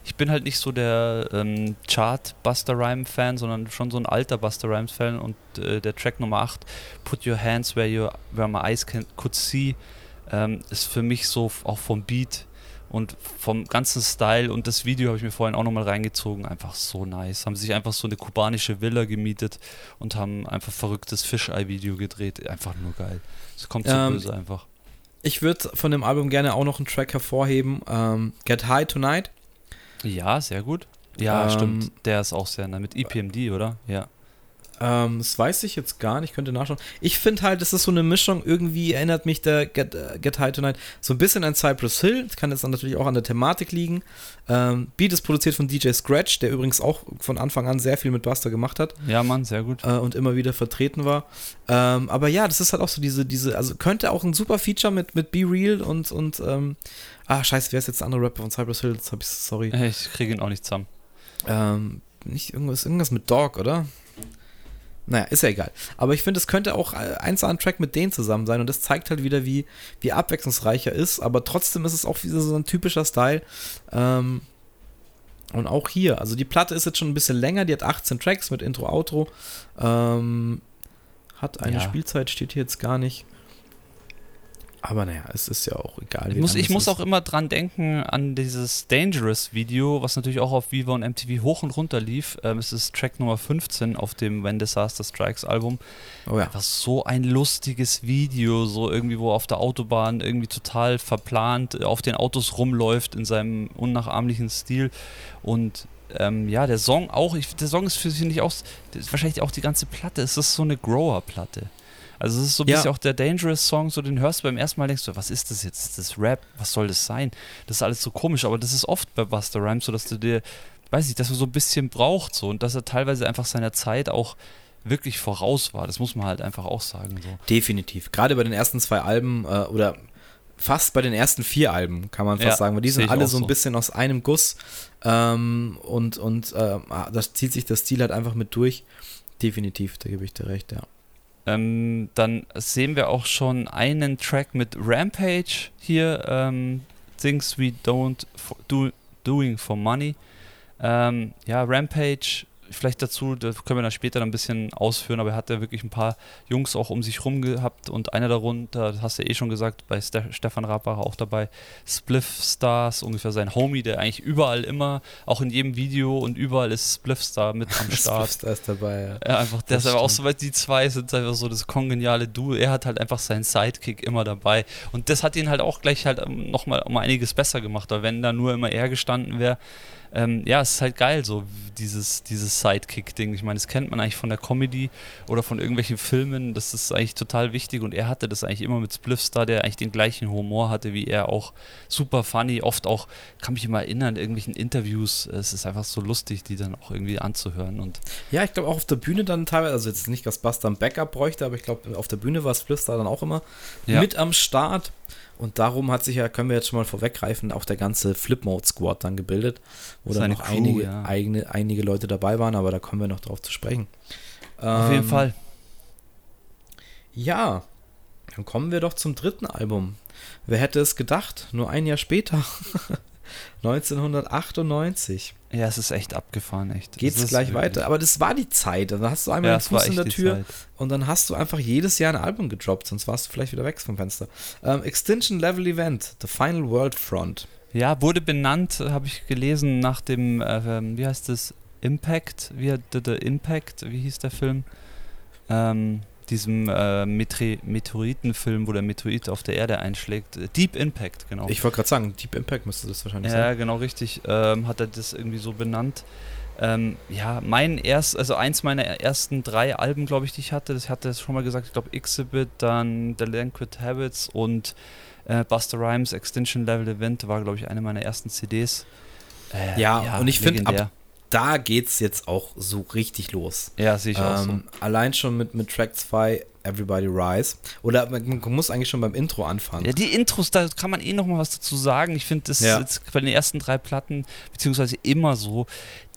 Ich bin halt nicht so der ähm, Chart-Buster Rhyme-Fan, sondern schon so ein alter Buster Rhymes-Fan und äh, der Track Nummer 8, Put Your Hands Where, you, where My Eyes can, Could See, ähm, ist für mich so auch vom Beat und vom ganzen Style und das Video habe ich mir vorhin auch nochmal reingezogen. Einfach so nice. Haben sich einfach so eine kubanische Villa gemietet und haben einfach verrücktes Fischei-Video gedreht. Einfach nur geil. Es kommt so ähm, böse einfach. Ich würde von dem Album gerne auch noch einen Track hervorheben. Ähm, Get High Tonight. Ja, sehr gut. Ja, ähm, stimmt. Der ist auch sehr nah mit EPMD, oder? Ja. Ähm, das weiß ich jetzt gar nicht, könnte nachschauen. Ich finde halt, das ist so eine Mischung, irgendwie erinnert mich der Get, uh, Get High Tonight so ein bisschen an Cypress Hill. Das kann jetzt natürlich auch an der Thematik liegen. Ähm, Beat ist produziert von DJ Scratch, der übrigens auch von Anfang an sehr viel mit Buster gemacht hat. Ja, Mann, sehr gut. Äh, und immer wieder vertreten war. Ähm, aber ja, das ist halt auch so diese, diese, also könnte auch ein super Feature mit, mit Be Real und, und, ähm, ah, scheiße, wer ist jetzt der andere Rapper von Cypress Hill? Das hab ich, sorry. Ich kriege ihn auch nicht zusammen. Ähm, nicht irgendwas, irgendwas mit Dog, oder? Naja, ist ja egal. Aber ich finde, es könnte auch ein so ein Track mit denen zusammen sein und das zeigt halt wieder, wie, wie abwechslungsreich er ist, aber trotzdem ist es auch wieder so ein typischer Style. Ähm, und auch hier, also die Platte ist jetzt schon ein bisschen länger, die hat 18 Tracks mit Intro, Outro. Ähm, hat eine ja. Spielzeit, steht hier jetzt gar nicht. Aber naja, es ist ja auch egal. Ich muss, ich muss auch immer dran denken an dieses Dangerous-Video, was natürlich auch auf Viva und MTV hoch und runter lief. Ähm, es ist Track Nummer 15 auf dem When Disaster Strikes Album. Oh ja. Das so ein lustiges Video, so irgendwie, wo auf der Autobahn irgendwie total verplant auf den Autos rumläuft in seinem unnachahmlichen Stil. Und ähm, ja, der Song auch, ich, der Song ist für sich nicht auch, wahrscheinlich auch die ganze Platte, es ist so eine Grower-Platte. Also es ist so ein ja. bisschen auch der Dangerous Song, so den hörst du beim ersten Mal, denkst du, was ist das jetzt? Ist das Rap? Was soll das sein? Das ist alles so komisch, aber das ist oft bei Buster Rhymes so, dass du dir, weiß ich, dass er so ein bisschen braucht so und dass er teilweise einfach seiner Zeit auch wirklich voraus war. Das muss man halt einfach auch sagen. So. Definitiv. Gerade bei den ersten zwei Alben äh, oder fast bei den ersten vier Alben, kann man fast ja, sagen, weil die sind alle so ein bisschen aus einem Guss ähm, und, und äh, das zieht sich das Stil halt einfach mit durch. Definitiv, da gebe ich dir recht, ja. Ähm, dann sehen wir auch schon einen Track mit Rampage hier, ähm, Things We Don't do, Doing for Money. Ähm, ja, Rampage vielleicht dazu, das können wir dann später ein bisschen ausführen, aber er hat ja wirklich ein paar Jungs auch um sich rum gehabt und einer darunter, das hast du ja eh schon gesagt, bei Ste Stefan Rabacher auch dabei, Spliff Stars, ungefähr sein Homie, der eigentlich überall immer, auch in jedem Video und überall ist Spliff Star mit am Start. Spliff Star ist dabei, ja. ja einfach, der ist aber auch so, weil die zwei sind einfach so das kongeniale Duo. Er hat halt einfach seinen Sidekick immer dabei und das hat ihn halt auch gleich halt ähm, nochmal um einiges besser gemacht, weil wenn da nur immer er gestanden wäre, ähm, ja, es ist halt geil, so dieses, dieses Sidekick-Ding. Ich meine, das kennt man eigentlich von der Comedy oder von irgendwelchen Filmen. Das ist eigentlich total wichtig und er hatte das eigentlich immer mit Spliffstar, der eigentlich den gleichen Humor hatte wie er auch. Super funny, oft auch, kann mich immer erinnern, irgendwelchen Interviews. Es ist einfach so lustig, die dann auch irgendwie anzuhören. Und ja, ich glaube auch auf der Bühne dann teilweise, also jetzt nicht, dass Buster ein Backup bräuchte, aber ich glaube, auf der Bühne war Spliffstar dann auch immer ja. mit am Start. Und darum hat sich ja, können wir jetzt schon mal vorweggreifen, auch der ganze Flipmode-Squad dann gebildet, wo dann noch Crew, einige, ja. eigene, einige Leute dabei waren, aber da kommen wir noch drauf zu sprechen. Auf ähm, jeden Fall. Ja, dann kommen wir doch zum dritten Album. Wer hätte es gedacht? Nur ein Jahr später. 1998. Ja, es ist echt abgefahren, echt. Geht es gleich weiter. Aber das war die Zeit. Dann hast du einmal ja, den Fuß in der Tür und dann hast du einfach jedes Jahr ein Album gedroppt, sonst warst du vielleicht wieder weg vom Fenster. Ähm, Extinction Level Event, The Final World Front. Ja, wurde benannt, habe ich gelesen, nach dem, äh, wie heißt das, Impact, wie The, The Impact, wie hieß der Film? Ähm, diesem äh, Meteoritenfilm, wo der Meteorit auf der Erde einschlägt. Deep Impact, genau. Ich wollte gerade sagen, Deep Impact müsste das wahrscheinlich ja, sein. Ja, genau, richtig. Ähm, hat er das irgendwie so benannt. Ähm, ja, mein erst, also eins meiner ersten drei Alben, glaube ich, die ich hatte, das hatte es schon mal gesagt, ich glaube Exhibit, dann Delinquent Habits und äh, Buster Rhymes Extinction Level Event war, glaube ich, eine meiner ersten CDs. Äh, ja, ja, und ich finde, ab, da geht's jetzt auch so richtig los. Ja, sehe ich ähm, auch so. Allein schon mit, mit Track 2 Everybody Rise. Oder man, muss eigentlich schon beim Intro anfangen. Ja, die Intros, da kann man eh noch mal was dazu sagen. Ich finde, das ja. ist jetzt bei den ersten drei Platten, beziehungsweise immer so,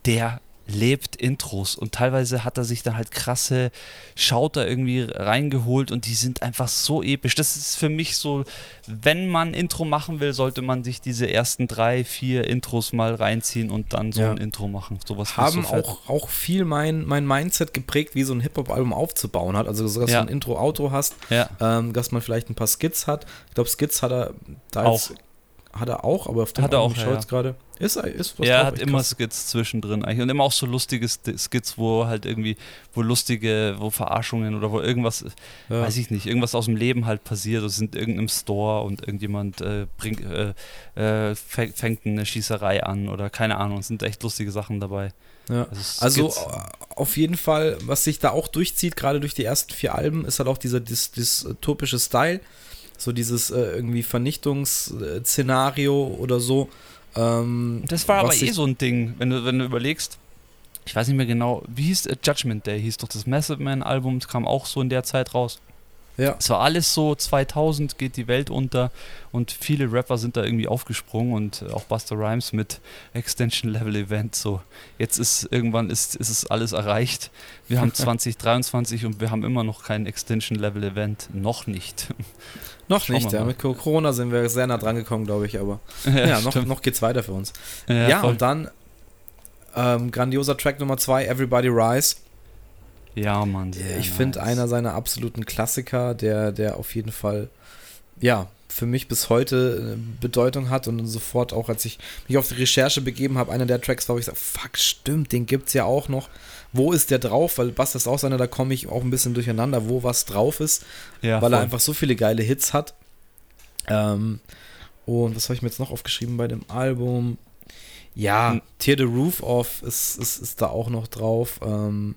der lebt Intros und teilweise hat er sich dann halt krasse Schauter irgendwie reingeholt und die sind einfach so episch. Das ist für mich so, wenn man Intro machen will, sollte man sich diese ersten drei, vier Intros mal reinziehen und dann so ja. ein Intro machen. Sowas haben so auch, auch viel mein, mein Mindset geprägt, wie so ein Hip-Hop-Album aufzubauen hat. Also, dass ja. du ein Intro-Auto hast, ja. ähm, dass man vielleicht ein paar Skits hat. Ich glaube, Skits hat er da auch. Hat er auch, aber auf dem hat er auch, ja, gerade. Ist, ist was Ja, er hat immer krass. Skits zwischendrin eigentlich. Und immer auch so lustige Skits, wo halt irgendwie, wo lustige, wo Verarschungen oder wo irgendwas, ja. weiß ich nicht, irgendwas aus dem Leben halt passiert. Es sind irgendeinem Store und irgendjemand äh, bringt, äh, äh, fängt eine Schießerei an oder keine Ahnung. Es sind echt lustige Sachen dabei. Ja. Also, also, auf jeden Fall, was sich da auch durchzieht, gerade durch die ersten vier Alben, ist halt auch dieser dystopische Style so dieses äh, irgendwie Vernichtungsszenario oder so. Ähm, das war aber eh so ein Ding, wenn du, wenn du überlegst. Ich weiß nicht mehr genau, wie hieß äh, Judgment Day, hieß doch das Massive Man Album, das kam auch so in der Zeit raus. Ja. Es war alles so, 2000 geht die Welt unter und viele Rapper sind da irgendwie aufgesprungen und auch Buster Rhymes mit Extension Level Event. So, jetzt ist irgendwann ist, ist es alles erreicht. Wir haben 2023 und wir haben immer noch kein Extension Level Event. Noch nicht. Noch nicht, ja. Mit Corona sind wir sehr nah dran gekommen, glaube ich, aber ja, ja noch, noch geht's weiter für uns. Ja, ja und dann ähm, grandioser Track Nummer 2, Everybody Rise. Ja, Mann. Ich nice. finde einer seiner absoluten Klassiker, der, der auf jeden Fall, ja, für mich bis heute äh, Bedeutung hat und sofort auch, als ich mich auf die Recherche begeben habe, einer der Tracks war, wo ich sage, fuck, stimmt, den gibt's ja auch noch. Wo ist der drauf? Weil Bass ist auch einer, da komme ich auch ein bisschen durcheinander, wo was drauf ist, ja, weil voll. er einfach so viele geile Hits hat. Ähm, und was habe ich mir jetzt noch aufgeschrieben bei dem Album? Ja, hm. Tear the Roof Off ist, ist, ist da auch noch drauf. Ähm,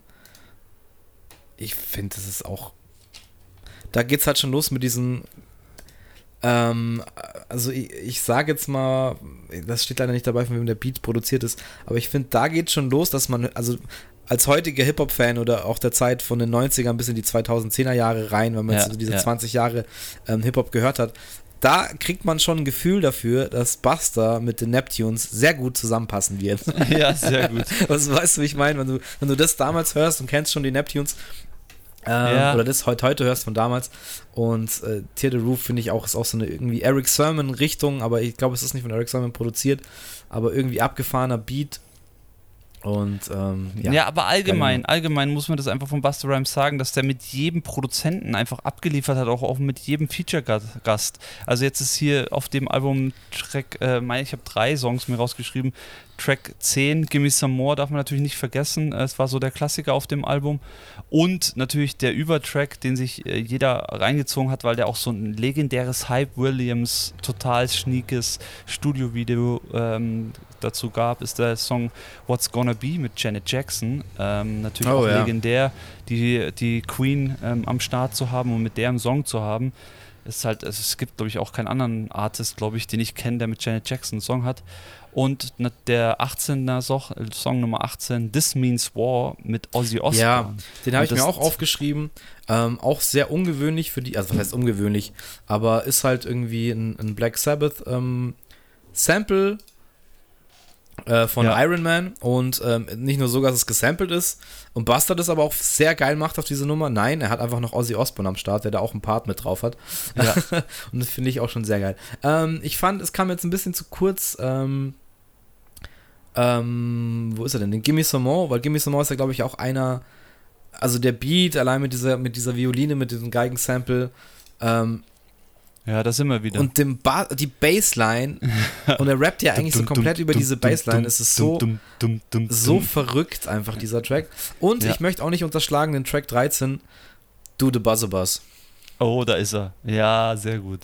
ich finde, das ist auch. Da geht es halt schon los mit diesen. Ähm, also ich, ich sage jetzt mal, das steht leider nicht dabei, von wem der Beat produziert ist, aber ich finde, da geht schon los, dass man, also als heutiger Hip-Hop-Fan oder auch der Zeit von den 90ern bis in die 2010er Jahre rein, wenn man ja, jetzt diese ja. 20 Jahre ähm, Hip-Hop gehört hat, da kriegt man schon ein Gefühl dafür, dass Buster mit den Neptunes sehr gut zusammenpassen wird. Ja, sehr gut. Was weißt du, wie ich meine? Wenn du, wenn du das damals hörst und kennst schon die Neptunes, ähm, ja. Oder das heute, heute hörst von damals. Und äh, Tear the Roof finde ich auch, ist auch so eine irgendwie Eric Sermon-Richtung, aber ich glaube, es ist nicht von Eric Sermon produziert, aber irgendwie abgefahrener Beat und ähm, ja. ja, aber allgemein, allgemein muss man das einfach von Buster Rhymes sagen, dass der mit jedem Produzenten einfach abgeliefert hat, auch, auch mit jedem Feature-Gast. Also jetzt ist hier auf dem Album Track, äh, ich habe drei Songs mir rausgeschrieben. Track 10, Gimme Some More, darf man natürlich nicht vergessen. Es war so der Klassiker auf dem Album. Und natürlich der Übertrack, den sich äh, jeder reingezogen hat, weil der auch so ein legendäres Hype Williams, total schniekes Studio-Video ähm, dazu gab, ist der Song What's Gonna Be mit Janet Jackson. Ähm, natürlich Oh, auch ja. legendär, die, die Queen ähm, am Start zu haben und mit der einen Song zu haben. Ist halt, also es gibt, glaube ich, auch keinen anderen Artist, glaube ich, den ich kenne, der mit Janet Jackson einen Song hat. Und der 18er Song, Song Nummer 18, This Means War mit Ozzy Osbourne. Ja, den habe ich mir auch aufgeschrieben. Ähm, auch sehr ungewöhnlich für die, also was heißt ungewöhnlich, aber ist halt irgendwie ein, ein Black Sabbath ähm, Sample äh, von Ja. Iron Man und ähm, nicht nur so, dass es gesampelt ist und Buster das aber auch sehr geil macht auf diese Nummer. Nein, er hat einfach noch Ozzy Osbourne am Start, der da auch einen Part mit drauf hat. Ja. und das finde ich auch schon sehr geil. Ähm, ich fand, es kam jetzt ein bisschen zu kurz. Ähm, ähm, wo ist er denn? Den Gimme Some More, weil Gimme Some More ist ja, glaube ich, auch einer, also der Beat, allein mit dieser, mit dieser Violine, mit diesem Geigensample ähm, ja, da sind wir wieder. und dem ba die Bassline und er rappt ja eigentlich so komplett über diese Bassline. Es ist so, so verrückt einfach, dieser Track. Und Ja. ich möchte auch nicht unterschlagen den Track 13, Do the Buzzer Buzz. Oh, da ist er. Ja, sehr gut.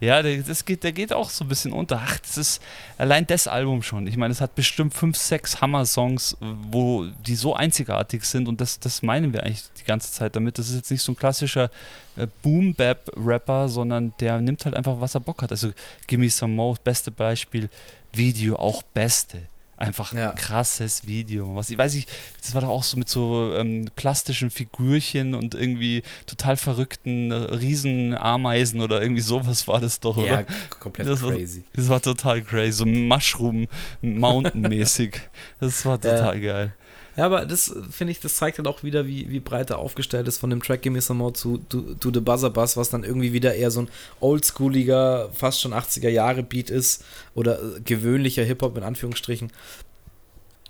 Ja, der, das geht, der geht auch so ein bisschen unter. Ach, das ist allein das Album schon. Ich meine, es hat bestimmt fünf, sechs Hammer-Songs, wo die so einzigartig sind und das, das meinen wir eigentlich die ganze Zeit damit. Das ist jetzt nicht so ein klassischer äh, Boom-Bap-Rapper, sondern der nimmt halt einfach, was er Bock hat. Also Gimme Some More, beste Beispiel. Video auch beste. Einfach Ja. ein krasses Video. Was ich weiß ich, das war doch auch so mit so ähm, plastischen Figürchen und irgendwie total verrückten äh, Riesenameisen oder irgendwie sowas war das doch, Ja, oder? komplett Das war- crazy. Das war total crazy, so Mushroom Mountain mäßig. Das war total geil. Ja, aber das äh, finde ich, das zeigt halt auch wieder, wie, wie breit er aufgestellt ist von dem Track Gimme Some More zu To, to the Buzzer Buzz, was dann irgendwie wieder eher so ein oldschooliger, fast schon 80er Jahre Beat ist oder äh, gewöhnlicher Hip-Hop in Anführungsstrichen.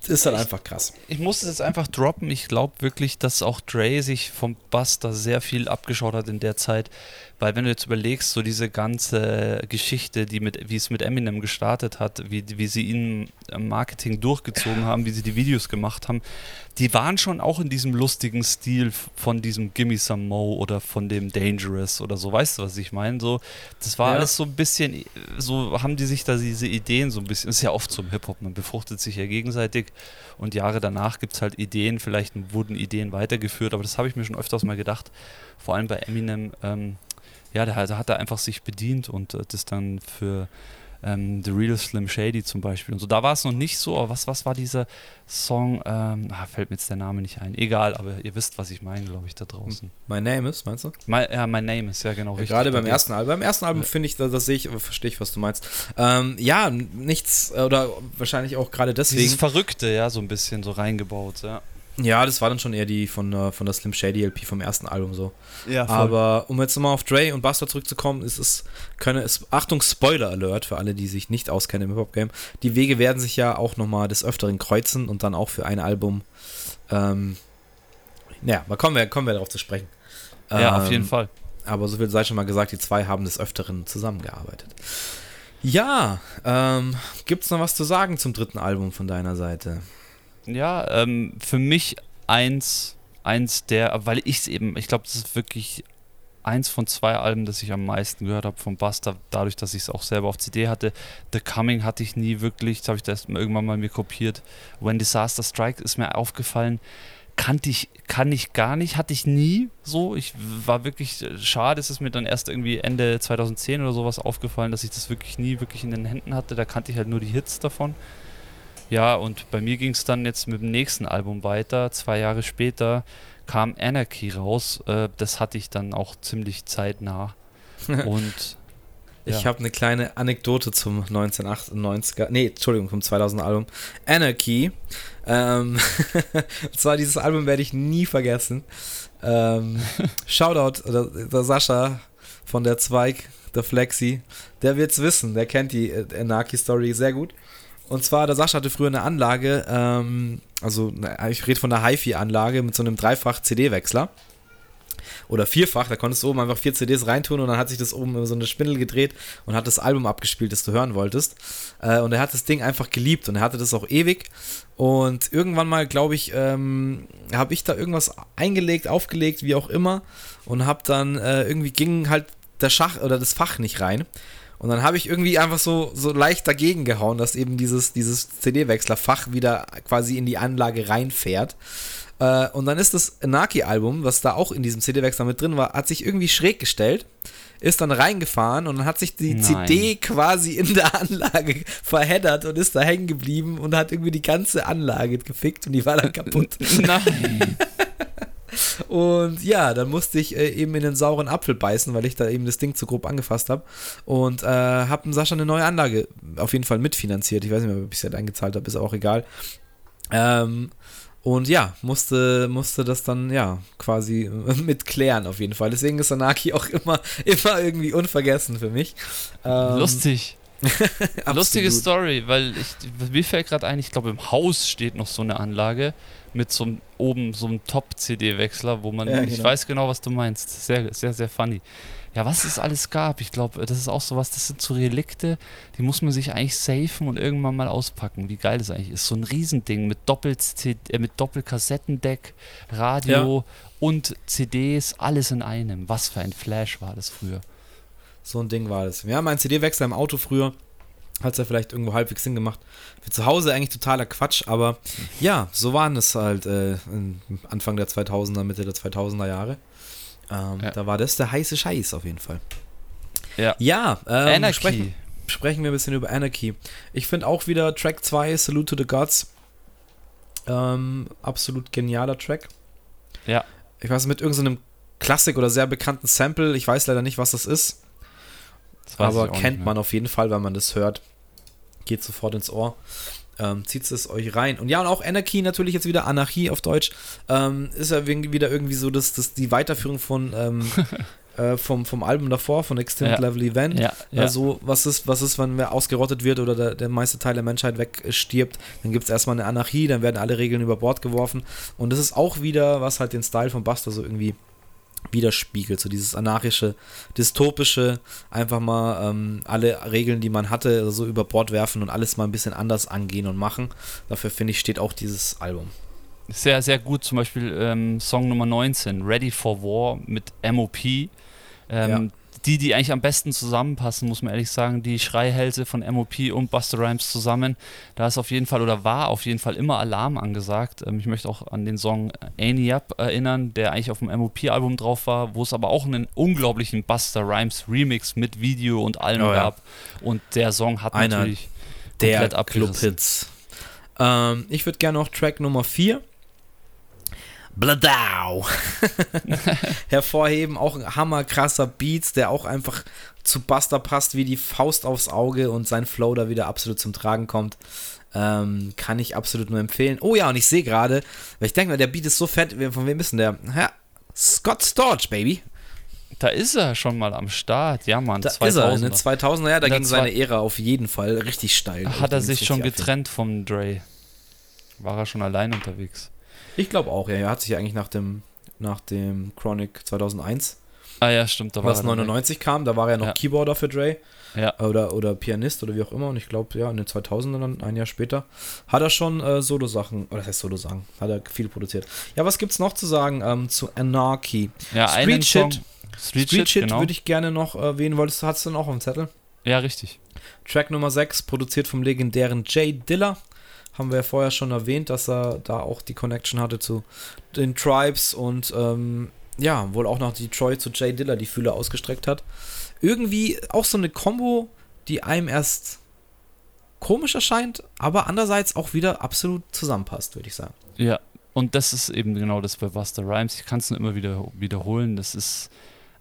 Das ist halt Ich- einfach krass. Ich muss es jetzt einfach droppen. Ich glaube wirklich, dass auch Dre sich vom Buster sehr viel abgeschaut hat in der Zeit. Weil wenn du jetzt überlegst, so diese ganze Geschichte, die mit, wie es mit Eminem gestartet hat, wie, wie sie ihn im Marketing durchgezogen haben, wie sie die Videos gemacht haben, die waren schon auch in diesem lustigen Stil von diesem Gimme Some Mo oder von dem Dangerous oder so, weißt du, was ich meine? So, das war Ja. alles so ein bisschen, so haben die sich da diese Ideen so ein bisschen, ist ja oft so im Hip-Hop, man befruchtet sich ja gegenseitig und Jahre danach gibt es halt Ideen, vielleicht wurden Ideen weitergeführt, aber das habe ich mir schon öfters mal gedacht, vor allem bei Eminem, ähm, ja, da, da hat er einfach sich bedient und äh, das dann für ähm, The Real Slim Shady zum Beispiel und so. Da war es noch nicht so, aber was, was war dieser Song? Ähm, ah, fällt mir jetzt der Name nicht ein. Egal, aber ihr wisst, was ich meine, glaube ich, da draußen. My Name is, meinst du? My, ja, My Name ist ja genau Ja, gerade beim Da ersten Album. Beim ersten Album Ja. finde ich, da, das sehe ich, verstehe ich, was du meinst. Ähm, ja, nichts, äh, oder wahrscheinlich auch gerade Dieses deswegen. Verrückte, ja, so ein bisschen so reingebaut, ja. Ja, das war dann schon eher die von, äh, von der Slim Shady LP vom ersten Album so. Ja, Aber um jetzt nochmal auf Dre und Buster zurückzukommen, ist es, könne es, Achtung, Spoiler Alert für alle, die sich nicht auskennen im Hip-Hop-Game. Die Wege werden sich ja auch nochmal des Öfteren kreuzen und dann auch für ein Album, ähm, naja, mal kommen wir, kommen wir darauf zu sprechen. ja, auf Ähm, jeden Fall. Aber so viel sei schon mal gesagt, die zwei haben des Öfteren zusammengearbeitet. Ja, ähm, gibt's noch was zu sagen zum dritten Album von deiner Seite? Ja, ähm, für mich eins, eins der, weil ich es eben, ich glaube, das ist wirklich eins von zwei Alben, das ich am meisten gehört habe von Buster, dadurch, dass ich es auch selber auf CD hatte. The Coming hatte ich nie wirklich, das habe ich das irgendwann mal mir kopiert. When Disaster Strike ist mir aufgefallen, kannte ich, kann ich gar nicht, hatte ich nie so. Ich war wirklich äh, schade, es ist mir dann erst irgendwie Ende 2010 oder sowas aufgefallen, dass ich das wirklich nie wirklich in den Händen hatte. Da kannte ich halt nur die Hits davon. Ja, und bei mir ging es dann jetzt mit dem nächsten Album weiter. Zwei Jahre später kam Anarchy raus. Äh, das hatte ich dann auch ziemlich zeitnah. Und Ich Ja. habe eine kleine Anekdote zum 1998er, nee, Entschuldigung, vom 2000er Album. Anarchy. Ähm, und zwar dieses Album werde ich nie vergessen. Ähm, Shoutout, der, der Sascha von der Zweig, der Flexi, der wird's wissen, der kennt die äh, Anarchy-Story sehr gut. Und zwar, der Sascha hatte früher eine Anlage, ähm, also ich rede von einer HiFi-Anlage mit so einem Dreifach-CD-Wechsler oder vierfach, da konntest du oben einfach vier CDs reintun und dann hat sich das oben so eine Spindel gedreht und hat das Album abgespielt, das du hören wolltest. Äh, und er hat das Ding einfach geliebt und er hatte das auch ewig. Und irgendwann mal, glaube ich, ähm, habe ich da irgendwas eingelegt, aufgelegt, wie auch immer, und habe dann äh, irgendwie ging halt der Schach oder das Fach nicht rein. Und dann habe ich irgendwie einfach so, so leicht dagegen gehauen, dass eben dieses, dieses CD-Wechslerfach wieder quasi in die Anlage reinfährt. Äh, und dann ist das Naki-Album, was da auch in diesem CD-Wechsler mit drin war, hat sich irgendwie schräg gestellt, ist dann reingefahren und dann hat sich die Nein. CD quasi in der Anlage verheddert und ist da hängen geblieben und hat irgendwie die ganze Anlage gefickt und die war dann kaputt. Nein. Und ja, dann musste ich äh, eben in den sauren Apfel beißen, weil ich da eben das Ding zu grob angefasst habe. Und äh, habe Sascha eine neue Anlage auf jeden Fall mitfinanziert. Ich weiß nicht mehr, ob ich es halt eingezahlt habe, ist auch egal. Ähm, und ja, musste, musste das dann ja quasi mit klären auf jeden Fall. Deswegen ist Anaki auch immer, immer irgendwie unvergessen für mich. Ähm, Lustig. Lustige Story, weil ich, mir fällt gerade ein, ich glaube im Haus steht noch so eine Anlage mit so einem, oben so einem Top-CD-Wechsler, wo man, Ja, ich genau. weiß genau, was du meinst. Sehr, sehr, sehr funny. Ja, was es alles gab, ich glaube, das ist auch sowas, das sind so Relikte, die muss man sich eigentlich safen und irgendwann mal auspacken, wie geil das eigentlich ist. So ein Riesending mit Doppel äh, mit Doppelkassettendeck, Radio und CDs, alles in einem. Was für ein Flash war das früher. So ein Ding war das. Ja, mein CD-Wechsler im Auto früher hat es ja vielleicht irgendwo halbwegs Sinn gemacht. Für zu Hause eigentlich totaler Quatsch, aber ja, so waren es halt äh, Anfang der 2000er, Mitte der 2000er Jahre. Ähm, Ja. Da war das der heiße Scheiß auf jeden Fall. Ja. Ja, ähm, Anarchy. Sprechen, sprechen wir ein bisschen über Anarchy. Ich finde auch wieder Track 2, Salute to the Gods. Ähm, absolut genialer Track. Ja. Ich weiß mit irgendeinem Klassik oder sehr bekannten Sample, ich weiß leider nicht, was das ist. Aber kennt man auf jeden Fall, wenn man das hört. Geht sofort ins Ohr. Ähm, Zieht es euch rein. Und ja, und auch Anarchy natürlich jetzt wieder, Anarchie auf Deutsch, ähm, ist ja wieder irgendwie so das, das, die Weiterführung von ähm, äh, vom, vom Album davor, von Extinct Ja. Level Event. Ja, ja. Also, was ist, was ist, wenn wer ausgerottet wird oder der, der meiste Teil der Menschheit wegstirbt? Dann gibt es erstmal eine Anarchie, dann werden alle Regeln über Bord geworfen. Und das ist auch wieder, was halt den Style von Buster so irgendwie widerspiegelt. So dieses anarchische, dystopische, einfach mal ähm, alle Regeln, die man hatte, so über Bord werfen und alles mal ein bisschen anders angehen und machen. Dafür finde ich, steht auch dieses Album. Sehr, sehr gut. Zum Beispiel ähm, Song Nummer 19, Ready for War mit MOP. Ähm, Die, die eigentlich am besten zusammenpassen, muss man ehrlich sagen, die Schreihälse von MOP und Buster Rhymes zusammen. Da ist auf jeden Fall oder war auf jeden Fall immer Alarm angesagt. Ähm, ich möchte auch an den Song Any Up erinnern, der eigentlich auf dem MOP-Album drauf war, wo es aber auch einen unglaublichen Buster Rhymes Remix mit Video und allem Oh ja. gab. Und der Song hat Einer natürlich Der komplett abgerissen. Club-Hits. Ähm, ich würde gerne noch Track Nummer 4. Bladau. Hervorheben, auch ein hammerkrasser Beats, der auch einfach zu Buster passt wie die Faust aufs Auge und sein Flow da wieder absolut zum Tragen kommt. Ähm, kann ich absolut nur empfehlen. Oh ja, und ich sehe gerade, weil ich denke mal, der Beat ist so fett, von wem ist denn der? Ja, Scott Storch, Baby. Da ist er schon mal am Start. Ja, Mann. Da ist er, in den 2000er. 2000er, ja, da ging seine Ära auf jeden Fall richtig steil. Hat er sich schon getrennt vom Dre? War er schon allein unterwegs? Ich glaube auch, ja. Er hat sich ja eigentlich nach dem, nach dem Chronic 2001, Ah ja, stimmt. Da was er dann 99 kam, da war er noch Ja. Keyboarder für Dre weg. Ja, oder, oder Pianist oder wie auch immer. Und ich glaube, ja, in den 2000ern, dann ein Jahr später, hat er schon äh, Solo-Sachen, oder das heißt Solo-Sachen, hat er viel produziert. Ja, was gibt's noch zu sagen ähm, zu Anarchy? ja Street Song. Shit. Street, Street Shit, Shit genau. würde ich gerne noch erwähnen, wolltest du, hast du noch auf dem Zettel? ja, richtig. Track Nummer 6, produziert vom legendären Jay Diller. Haben wir ja vorher schon erwähnt, dass er da auch die Connection hatte zu den Tribes und ähm, ja, wohl auch noch Detroit zu Jay Diller die Fühler ausgestreckt hat. Irgendwie auch so eine Combo, die einem erst komisch erscheint, aber andererseits auch wieder absolut zusammenpasst, würde ich sagen. Ja, und das ist eben genau das bei Buster Rhymes. Ich kann es nur immer wieder wiederholen. Das ist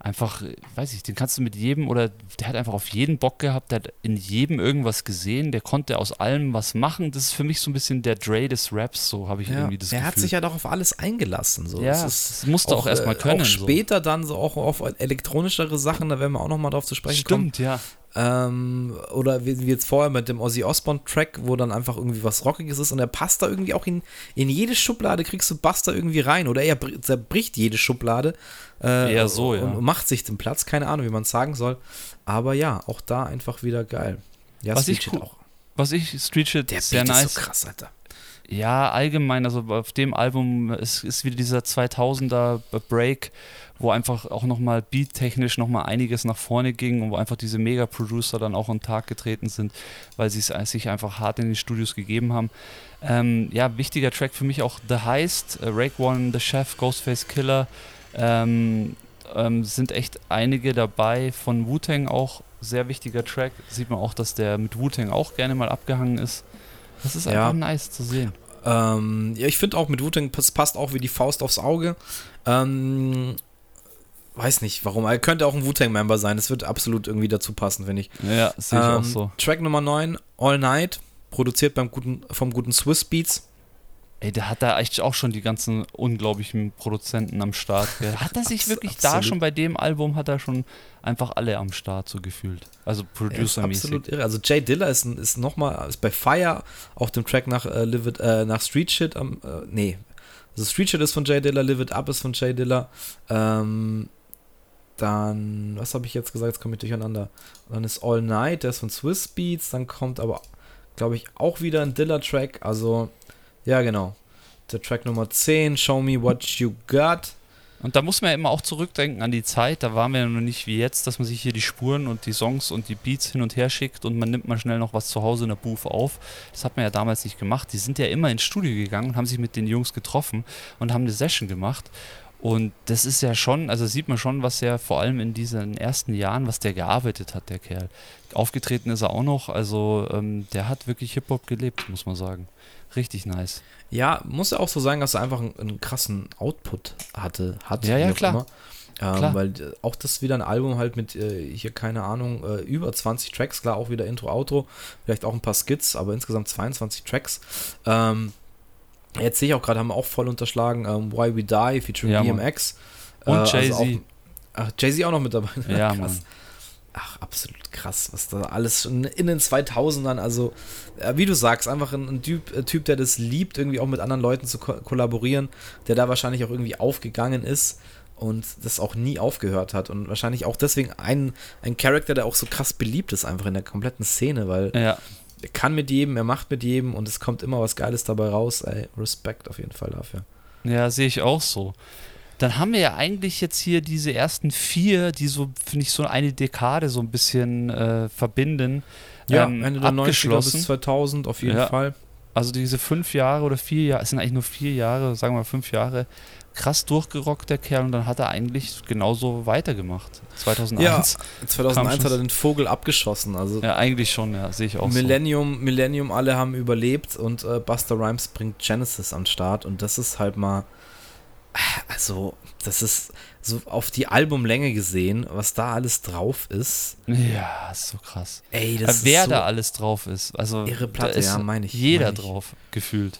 einfach, weiß ich, den kannst du mit jedem oder der hat einfach auf jeden Bock gehabt, der hat in jedem irgendwas gesehen, der konnte aus allem was machen. Das ist für mich so ein bisschen der Dre des Raps, so habe ich Ja, irgendwie das er Gefühl. hat sich ja doch auf alles eingelassen. So. ja, Das das, ist musste auch, erstmal äh, können. Auch so. später dann so auch auf elektronischere Sachen, da werden wir auch noch mal drauf zu sprechen kommen. Stimmt, ja. Ähm, oder wie, jetzt vorher mit dem Ozzy Osbourne Track, wo dann einfach irgendwie was Rockiges ist und er passt da irgendwie auch in, in jede Schublade, kriegst du Buster irgendwie rein oder er br- zerbricht jede Schublade. Äh, Eher so, ja. Und macht sich den Platz, keine Ahnung, wie man es sagen soll. Aber ja, auch da einfach wieder geil. Ja, Was Street ich cool- auch. Was ich Street Shit Der sehr Beat nice ist so krass, Alter. Ja, allgemein, also auf dem Album ist, ist wieder dieser 2000er Break, wo einfach auch nochmal beattechnisch nochmal einiges nach vorne ging und wo einfach diese Mega-Producer dann auch an den Tag getreten sind, weil sie es sich einfach hart in den Studios gegeben haben. Ähm, ja, wichtiger Track für mich auch The Heist, äh, Rake One, The Chef, Ghostface Killer. Ähm, ähm, sind echt einige dabei von Wu-Tang auch sehr wichtiger Track. Sieht man auch, dass der mit Wu-Tang auch gerne mal abgehangen ist. Das ist einfach ja. nice zu sehen. Ähm, ja, ich finde auch mit Wu-Tang passt auch wie die Faust aufs Auge. Ähm, weiß nicht, warum. Er könnte auch ein Wu-Tang-Member sein. Das wird absolut irgendwie dazu passen, finde ich. Ja, sehe ich auch ähm, so. Track Nummer 9, All Night, produziert beim guten, vom guten Swiss Beats. Ey, der hat da eigentlich auch schon die ganzen unglaublichen Produzenten am Start. Hat er sich wirklich da schon bei dem Album, hat er schon einfach alle am Start so gefühlt. Also Producer-mäßig. Absolut irre. Also Jay Diller ist, ist nochmal, ist bei Fire auf dem Track nach, äh, Live It, äh, nach Street Shit am, äh, nee. Also Street Shit ist von Jay Diller, Live It Up ist von Jay Diller. Ähm, dann, was habe ich jetzt gesagt? Jetzt komme ich durcheinander. Dann ist All Night, der ist von Swiss Beats. Dann kommt aber, glaube ich, auch wieder ein Diller-Track. Also ja, genau. Der Track Nummer 10, Show Me What You Got. Und da muss man ja immer auch zurückdenken an die Zeit. Da waren wir ja noch nicht wie jetzt, dass man sich hier die Spuren und die Songs und die Beats hin und her schickt und man nimmt mal schnell noch was zu Hause in der Booth auf. Das hat man ja damals nicht gemacht. Die sind ja immer ins Studio gegangen und haben sich mit den Jungs getroffen und haben eine Session gemacht. Und das ist ja schon, also sieht man schon, was er vor allem in diesen ersten Jahren, was der gearbeitet hat, der Kerl. Aufgetreten ist er auch noch, also ähm, der hat wirklich Hip-Hop gelebt, muss man sagen. Richtig nice. Ja, muss ja auch so sagen, dass er einfach einen, einen krassen Output hatte. Hat, ja, ja, klar. Ähm, weil äh, auch das wieder ein Album halt mit äh, hier, keine Ahnung, äh, über 20 Tracks, klar auch wieder Intro, Outro, vielleicht auch ein paar Skits, aber insgesamt 22 Tracks. Ähm, jetzt sehe ich auch gerade, haben wir auch voll unterschlagen, ähm, Why We Die featuring ja, DMX. Und äh, Jay-Z. Also Jay-Z auch noch mit dabei. Ja, Krass. Mann ach, absolut krass, was da alles schon in den 2000ern, also äh, wie du sagst, einfach ein, ein typ, ein, typ, der das liebt, irgendwie auch mit anderen Leuten zu ko kollaborieren, der da wahrscheinlich auch irgendwie aufgegangen ist und das auch nie aufgehört hat und wahrscheinlich auch deswegen ein, ein Charakter, der auch so krass beliebt ist, einfach in der kompletten Szene, weil ja. Er kann mit jedem, er macht mit jedem und es kommt immer was Geiles dabei raus, ey, Respekt auf jeden Fall dafür. Ja, sehe ich auch so dann haben wir ja eigentlich jetzt hier diese ersten vier, die so, finde ich, so eine Dekade so ein bisschen äh, verbinden. Ja, ähm, Ende der 90er bis 2000 auf jeden ja. Fall. Also diese fünf Jahre oder vier Jahre, es sind eigentlich nur vier Jahre, sagen wir mal fünf Jahre, krass durchgerockt, der Kerl, und dann hat er eigentlich genauso weitergemacht. 2001. Ja, 2001 hat er den Vogel abgeschossen. Also ja, eigentlich schon, ja, sehe ich auch Millennium, so. Millennium, alle haben überlebt und äh, Buster Rhymes bringt Genesis am Start und das ist halt mal also, das ist so auf die Albumlänge gesehen, was da alles drauf ist. Ja, ist so krass. Ey, das Wer so da alles drauf ist. Also, ihre Platte, ja, meine ich. Jeder mein ich. drauf, gefühlt.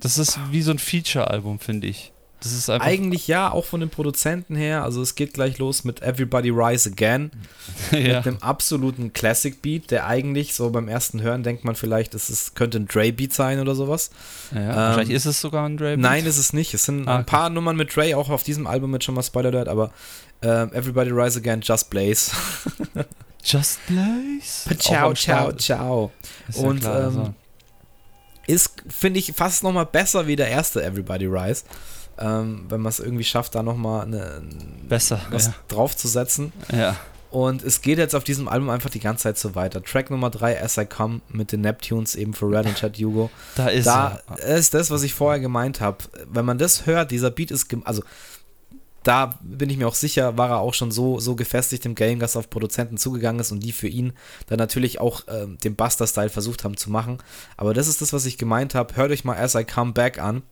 Das ist wie so ein Feature-Album, finde ich. Das ist einfach Eigentlich ja, auch von den Produzenten her. Also es geht gleich los mit Everybody Rise Again. ja. Mit einem absoluten Classic Beat, der eigentlich so beim ersten Hören denkt man vielleicht, es ist, könnte ein Dre Beat sein oder sowas. Ja, ähm, wahrscheinlich ist es sogar ein Dre Beat. Nein, ist es nicht. Es sind ah, ein paar Nummern mit Dre, auch auf diesem Album mit schon mal Spoiler Alert, aber äh, Everybody Rise Again, Just Blaze. Just Blaze? Ciao, ciao, ciao. Und ja klar, ähm, also. Ist, finde ich, fast nochmal besser wie der erste Everybody Rise ähm, wenn man es irgendwie schafft, da nochmal Besser, was ja. draufzusetzen. Ja. Und es geht jetzt auf diesem Album einfach die ganze Zeit so weiter. Track Nummer 3, As I Come, mit den Neptunes, eben für Red und Chad Hugo. Da ist da er. ist das, was ich vorher gemeint habe. Wenn man das hört, dieser Beat ist, also da bin ich mir auch sicher, war er auch schon so, so gefestigt im Game, dass er auf Produzenten zugegangen ist und die für ihn dann natürlich auch äh, den Buster-Style versucht haben zu machen. Aber das ist das, was ich gemeint habe. Hört euch mal As I Come Back an.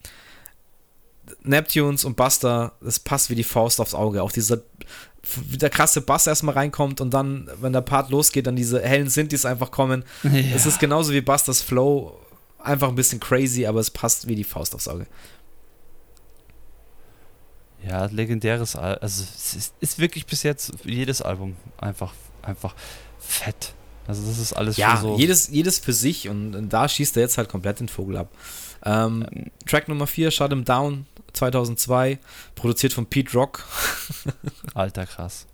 Neptunes und Buster, das passt wie die Faust aufs Auge. Auch dieser wie der krasse Bass erstmal reinkommt und dann, wenn der Part losgeht, dann diese hellen Synthes einfach kommen. Ja. Es ist genauso wie Busters Flow, einfach ein bisschen crazy, aber es passt wie die Faust aufs Auge. Ja, legendäres Album. Also es ist, ist, wirklich bis jetzt jedes Album einfach, einfach fett. Also das ist alles ja, so. Jedes, jedes für sich und, und, da schießt er jetzt halt komplett den Vogel ab. Ähm, ähm, Track Nummer 4, Shut Him Down, 2002, produziert von Pete Rock. Alter, krass.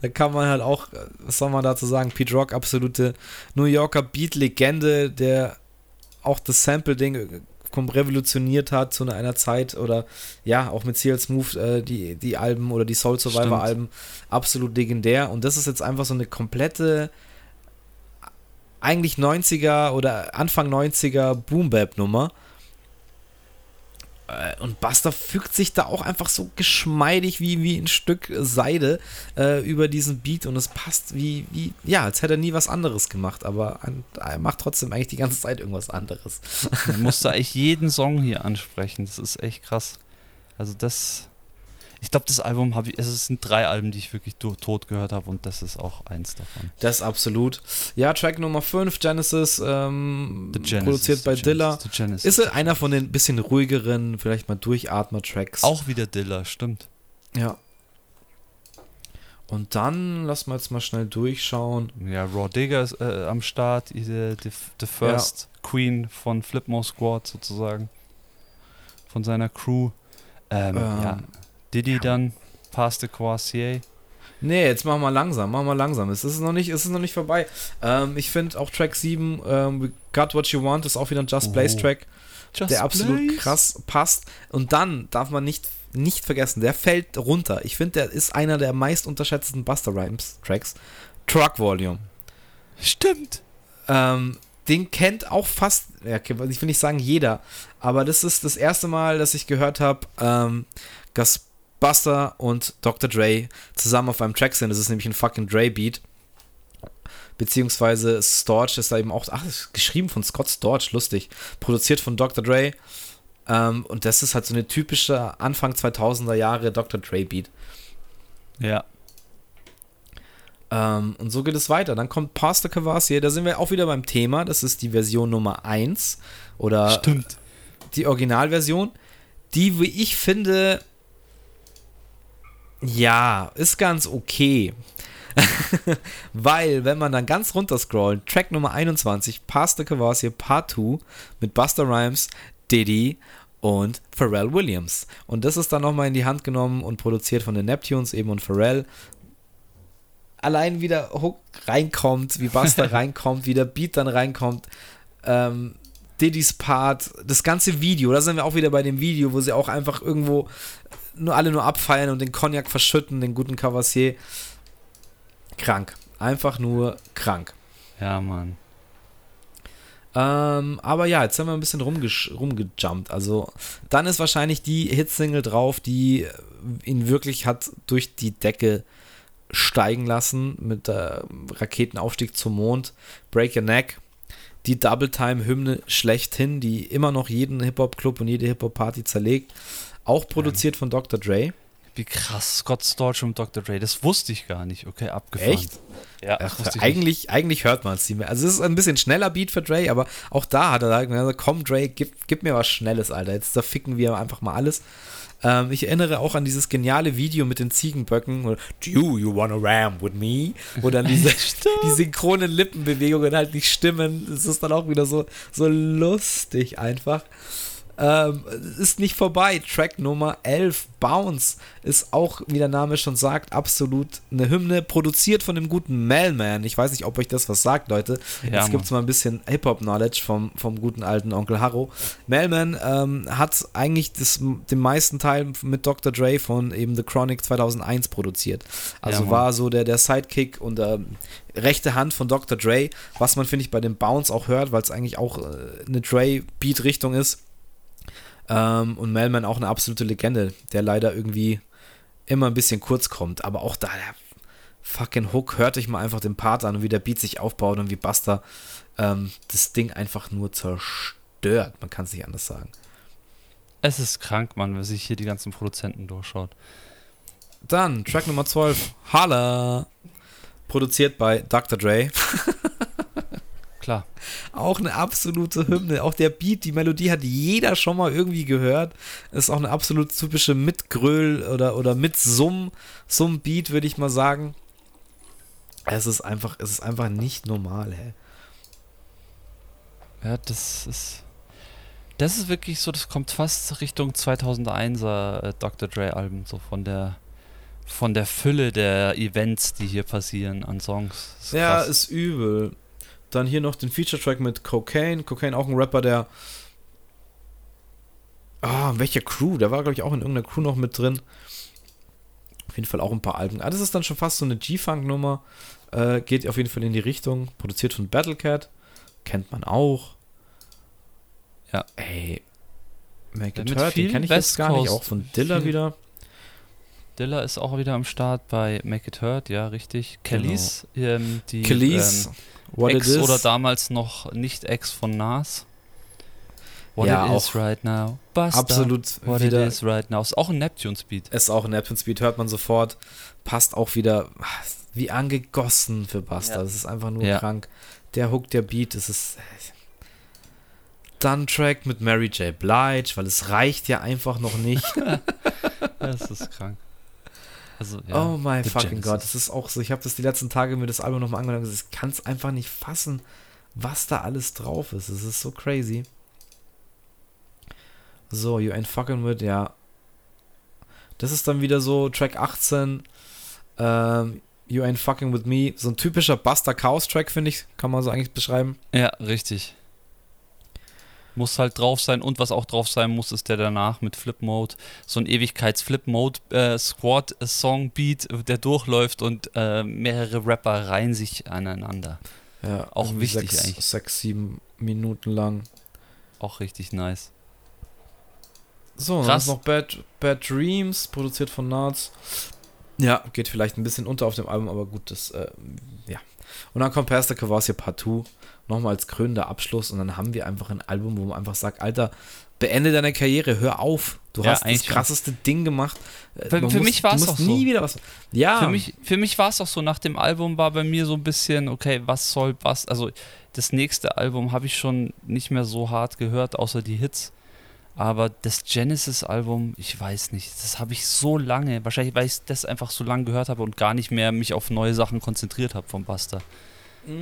Da kann man halt auch, was soll man dazu sagen, Pete Rock, absolute New Yorker Beat-Legende, der auch das Sample-Ding revolutioniert hat zu einer Zeit oder ja, auch mit CL Smooth äh, die, die Alben oder die Soul Survivor Alben absolut legendär. Und das ist jetzt einfach so eine komplette eigentlich 90er oder Anfang 90er Boom Bap Nummer und Buster fügt sich da auch einfach so geschmeidig wie, wie ein Stück Seide äh, über diesen Beat und es passt wie, wie, ja, als hätte er nie was anderes gemacht, aber er macht trotzdem eigentlich die ganze Zeit irgendwas anderes. Er musste eigentlich jeden Song hier ansprechen, das ist echt krass. Also das, ich glaube, das Album habe ich, es sind drei Alben, die ich wirklich tot gehört habe und das ist auch eins davon. Das absolut. Ja, Track Nummer 5, Genesis, ähm, Genesis produziert bei Dilla. Ist er einer von den bisschen ruhigeren, vielleicht mal Durchatmer-Tracks. Auch wieder Dilla, stimmt. Ja. Und dann lassen wir jetzt mal schnell durchschauen. Ja, Raw Digger ist äh, am Start, the, the, the First ja. Queen von Flipmo Squad sozusagen. Von seiner Crew. Ähm, ähm, ja, Diddy dann, Pass de Croisier. Nee, jetzt machen wir langsam, machen wir langsam. Es ist noch nicht, es ist noch nicht vorbei. Ähm, ich finde auch Track 7, ähm, Got What You Want, ist auch wieder ein Just oh. Blaze Track, Just der absolut Blaze. krass passt. Und dann darf man nicht, nicht vergessen, der fällt runter. Ich finde, der ist einer der meist unterschätzten Buster Rhymes Tracks. Truck Volume. Stimmt. Ähm, den kennt auch fast, ja, ich will nicht sagen jeder, aber das ist das erste Mal, dass ich gehört habe, ähm, dass Buster und Dr. Dre zusammen auf einem Track sind. Das ist nämlich ein fucking Dre-Beat. Beziehungsweise Storch ist da eben auch, ach, ist geschrieben von Scott Storch, lustig. Produziert von Dr. Dre. Ähm, und das ist halt so eine typische Anfang 2000er Jahre Dr. Dre-Beat. Ja. Ähm, und so geht es weiter. Dann kommt Pastor Cavassier, da sind wir auch wieder beim Thema. Das ist die Version Nummer 1. Oder Stimmt. die Originalversion. Die, wie ich finde, ja, ist ganz okay. Weil, wenn man dann ganz runter scrollt, Track Nummer 21, Pastor Cavassier Part 2 mit Buster Rhymes, Diddy und Pharrell Williams. Und das ist dann nochmal in die Hand genommen und produziert von den Neptunes eben und Pharrell. Allein wie der Hook reinkommt, wie Buster reinkommt, wie der Beat dann reinkommt. Ähm, Diddy's Part, das ganze Video, da sind wir auch wieder bei dem Video, wo sie auch einfach irgendwo nur alle nur abfeiern und den Cognac verschütten, den guten Cavassier. Krank. Einfach nur krank. Ja, Mann. Ähm, aber ja, jetzt haben wir ein bisschen rumgejumpt. Also, dann ist wahrscheinlich die Hitsingle drauf, die ihn wirklich hat durch die Decke steigen lassen mit der Raketenaufstieg zum Mond. Break Your Neck. Die Double Time Hymne schlechthin, die immer noch jeden Hip-Hop-Club und jede Hip-Hop-Party zerlegt. Auch produziert von Dr. Dre. Wie krass, Scott Storch und Dr. Dre, das wusste ich gar nicht. Okay, abgefahren. Echt? Ja, Ach, eigentlich, eigentlich hört man es nicht mehr. Also es ist ein bisschen schneller Beat für Dre, aber auch da hat er gesagt, komm Dre, gib, gib mir was Schnelles, Alter. Jetzt da ficken wir einfach mal alles. Ähm, ich erinnere auch an dieses geniale Video mit den Ziegenböcken. Do you wanna ram with me? Wo dann diese, die synchronen Lippenbewegungen halt nicht stimmen. Das ist dann auch wieder so, so lustig einfach. Ähm, ist nicht vorbei. Track Nummer 11, Bounce, ist auch, wie der Name schon sagt, absolut eine Hymne, produziert von dem guten Melman. Ich weiß nicht, ob euch das was sagt, Leute. Ja, Jetzt gibt es mal ein bisschen Hip-Hop-Knowledge vom, vom guten alten Onkel Harro. Melman ähm, hat eigentlich das, den meisten Teil mit Dr. Dre von eben The Chronic 2001 produziert. Also ja, war so der, der Sidekick und der rechte Hand von Dr. Dre, was man, finde ich, bei dem Bounce auch hört, weil es eigentlich auch äh, eine Dre-Beat-Richtung ist ähm, und Melman auch eine absolute Legende, der leider irgendwie immer ein bisschen kurz kommt. Aber auch da, der fucking Hook, hört euch mal einfach den Part an und wie der Beat sich aufbaut und wie Buster ähm, das Ding einfach nur zerstört. Man kann es nicht anders sagen. Es ist krank, Mann, wenn sich hier die ganzen Produzenten durchschaut. Dann Track Nummer 12, Holla. Produziert bei Dr. Dre. klar. Auch eine absolute Hymne. Auch der Beat, die Melodie hat jeder schon mal irgendwie gehört. Ist auch eine absolut typische Mitgröl oder, oder Mitsumm, Summ-Beat, würde ich mal sagen. Es ist einfach, es ist einfach nicht normal, hä? Ja, das ist. Das ist wirklich so, das kommt fast Richtung 2001er äh, Dr. Dre Album, so von der von der Fülle der Events, die hier passieren an Songs. Ist ja, ist übel. Dann hier noch den Feature-Track mit Cocaine. Cocaine auch ein Rapper, der. Ah, welcher Crew? Der war, glaube ich, auch in irgendeiner Crew noch mit drin. Auf jeden Fall auch ein paar Alben. Ah, das ist dann schon fast so eine G-Funk-Nummer. Äh, geht auf jeden Fall in die Richtung. Produziert von Battlecat. Kennt man auch. Ja. Ey. Make It Hurt, den kenne ich jetzt West gar nicht. Coast. Auch von Dilla wieder. Dilla ist auch wieder am Start bei Make It Hurt, ja, richtig. Kellys, ähm, die Kelis. ähm, What Ex It Is. oder damals noch nicht Ex von Nas. What Ja, it is right now. Basta. Absolut What wieder. it is right now. Ist auch ein Neptune-Speed. Ist auch ein Neptune Speed, hört man sofort. Passt auch wieder wie angegossen für Buster. Ja. Das ist einfach nur Ja. krank. Der Hook, der Beat, das ist. Dann Track mit Mary J. Blige, weil es reicht ja einfach noch nicht. Das ist krank. Also, ja. oh my fucking. God, das ist auch so. Ich habe das die letzten Tage mir das Album nochmal angehört und gesagt, ich kann es einfach nicht fassen, was da alles drauf ist. Es ist so crazy. So, You Ain't Fucking With, ja. Das ist dann wieder so Track 18. Ähm, you Ain't Fucking With Me. So ein typischer Buster Chaos Track, finde ich. Kann man so eigentlich beschreiben. Ja, richtig. Muss halt drauf sein und was auch drauf sein muss, ist der danach mit Flip Mode. So ein Ewigkeits-Flip Mode äh, Squad Song Beat, der durchläuft und äh, mehrere Rapper reihen sich aneinander. Ja, Auch wichtig sechs, eigentlich. Sechs, sieben Minuten lang. Auch richtig nice. So, dann Krass. ist noch Bad, Bad Dreams, produziert von Nards. Ja, geht vielleicht ein bisschen unter auf dem Album, aber gut, das, äh, ja. Und dann kommt Pastor Kavassia Partout, nochmal als krönender Abschluss und dann haben wir einfach ein Album, wo man einfach sagt, Alter, beende deine Karriere, hör auf. Du Ja, hast das eigentlich schon. krasseste Ding gemacht. Für- für mich du musst auch so. nie wieder was. Ja, Für mich, für mich war es auch so, nach dem Album war bei mir so ein bisschen, okay, was soll was, also das nächste Album habe ich schon nicht mehr so hart gehört, außer die Hits. Aber das Genesis-Album, ich weiß nicht, das habe ich so lange, wahrscheinlich weil ich das einfach so lange gehört habe und gar nicht mehr mich auf neue Sachen konzentriert habe vom Buster.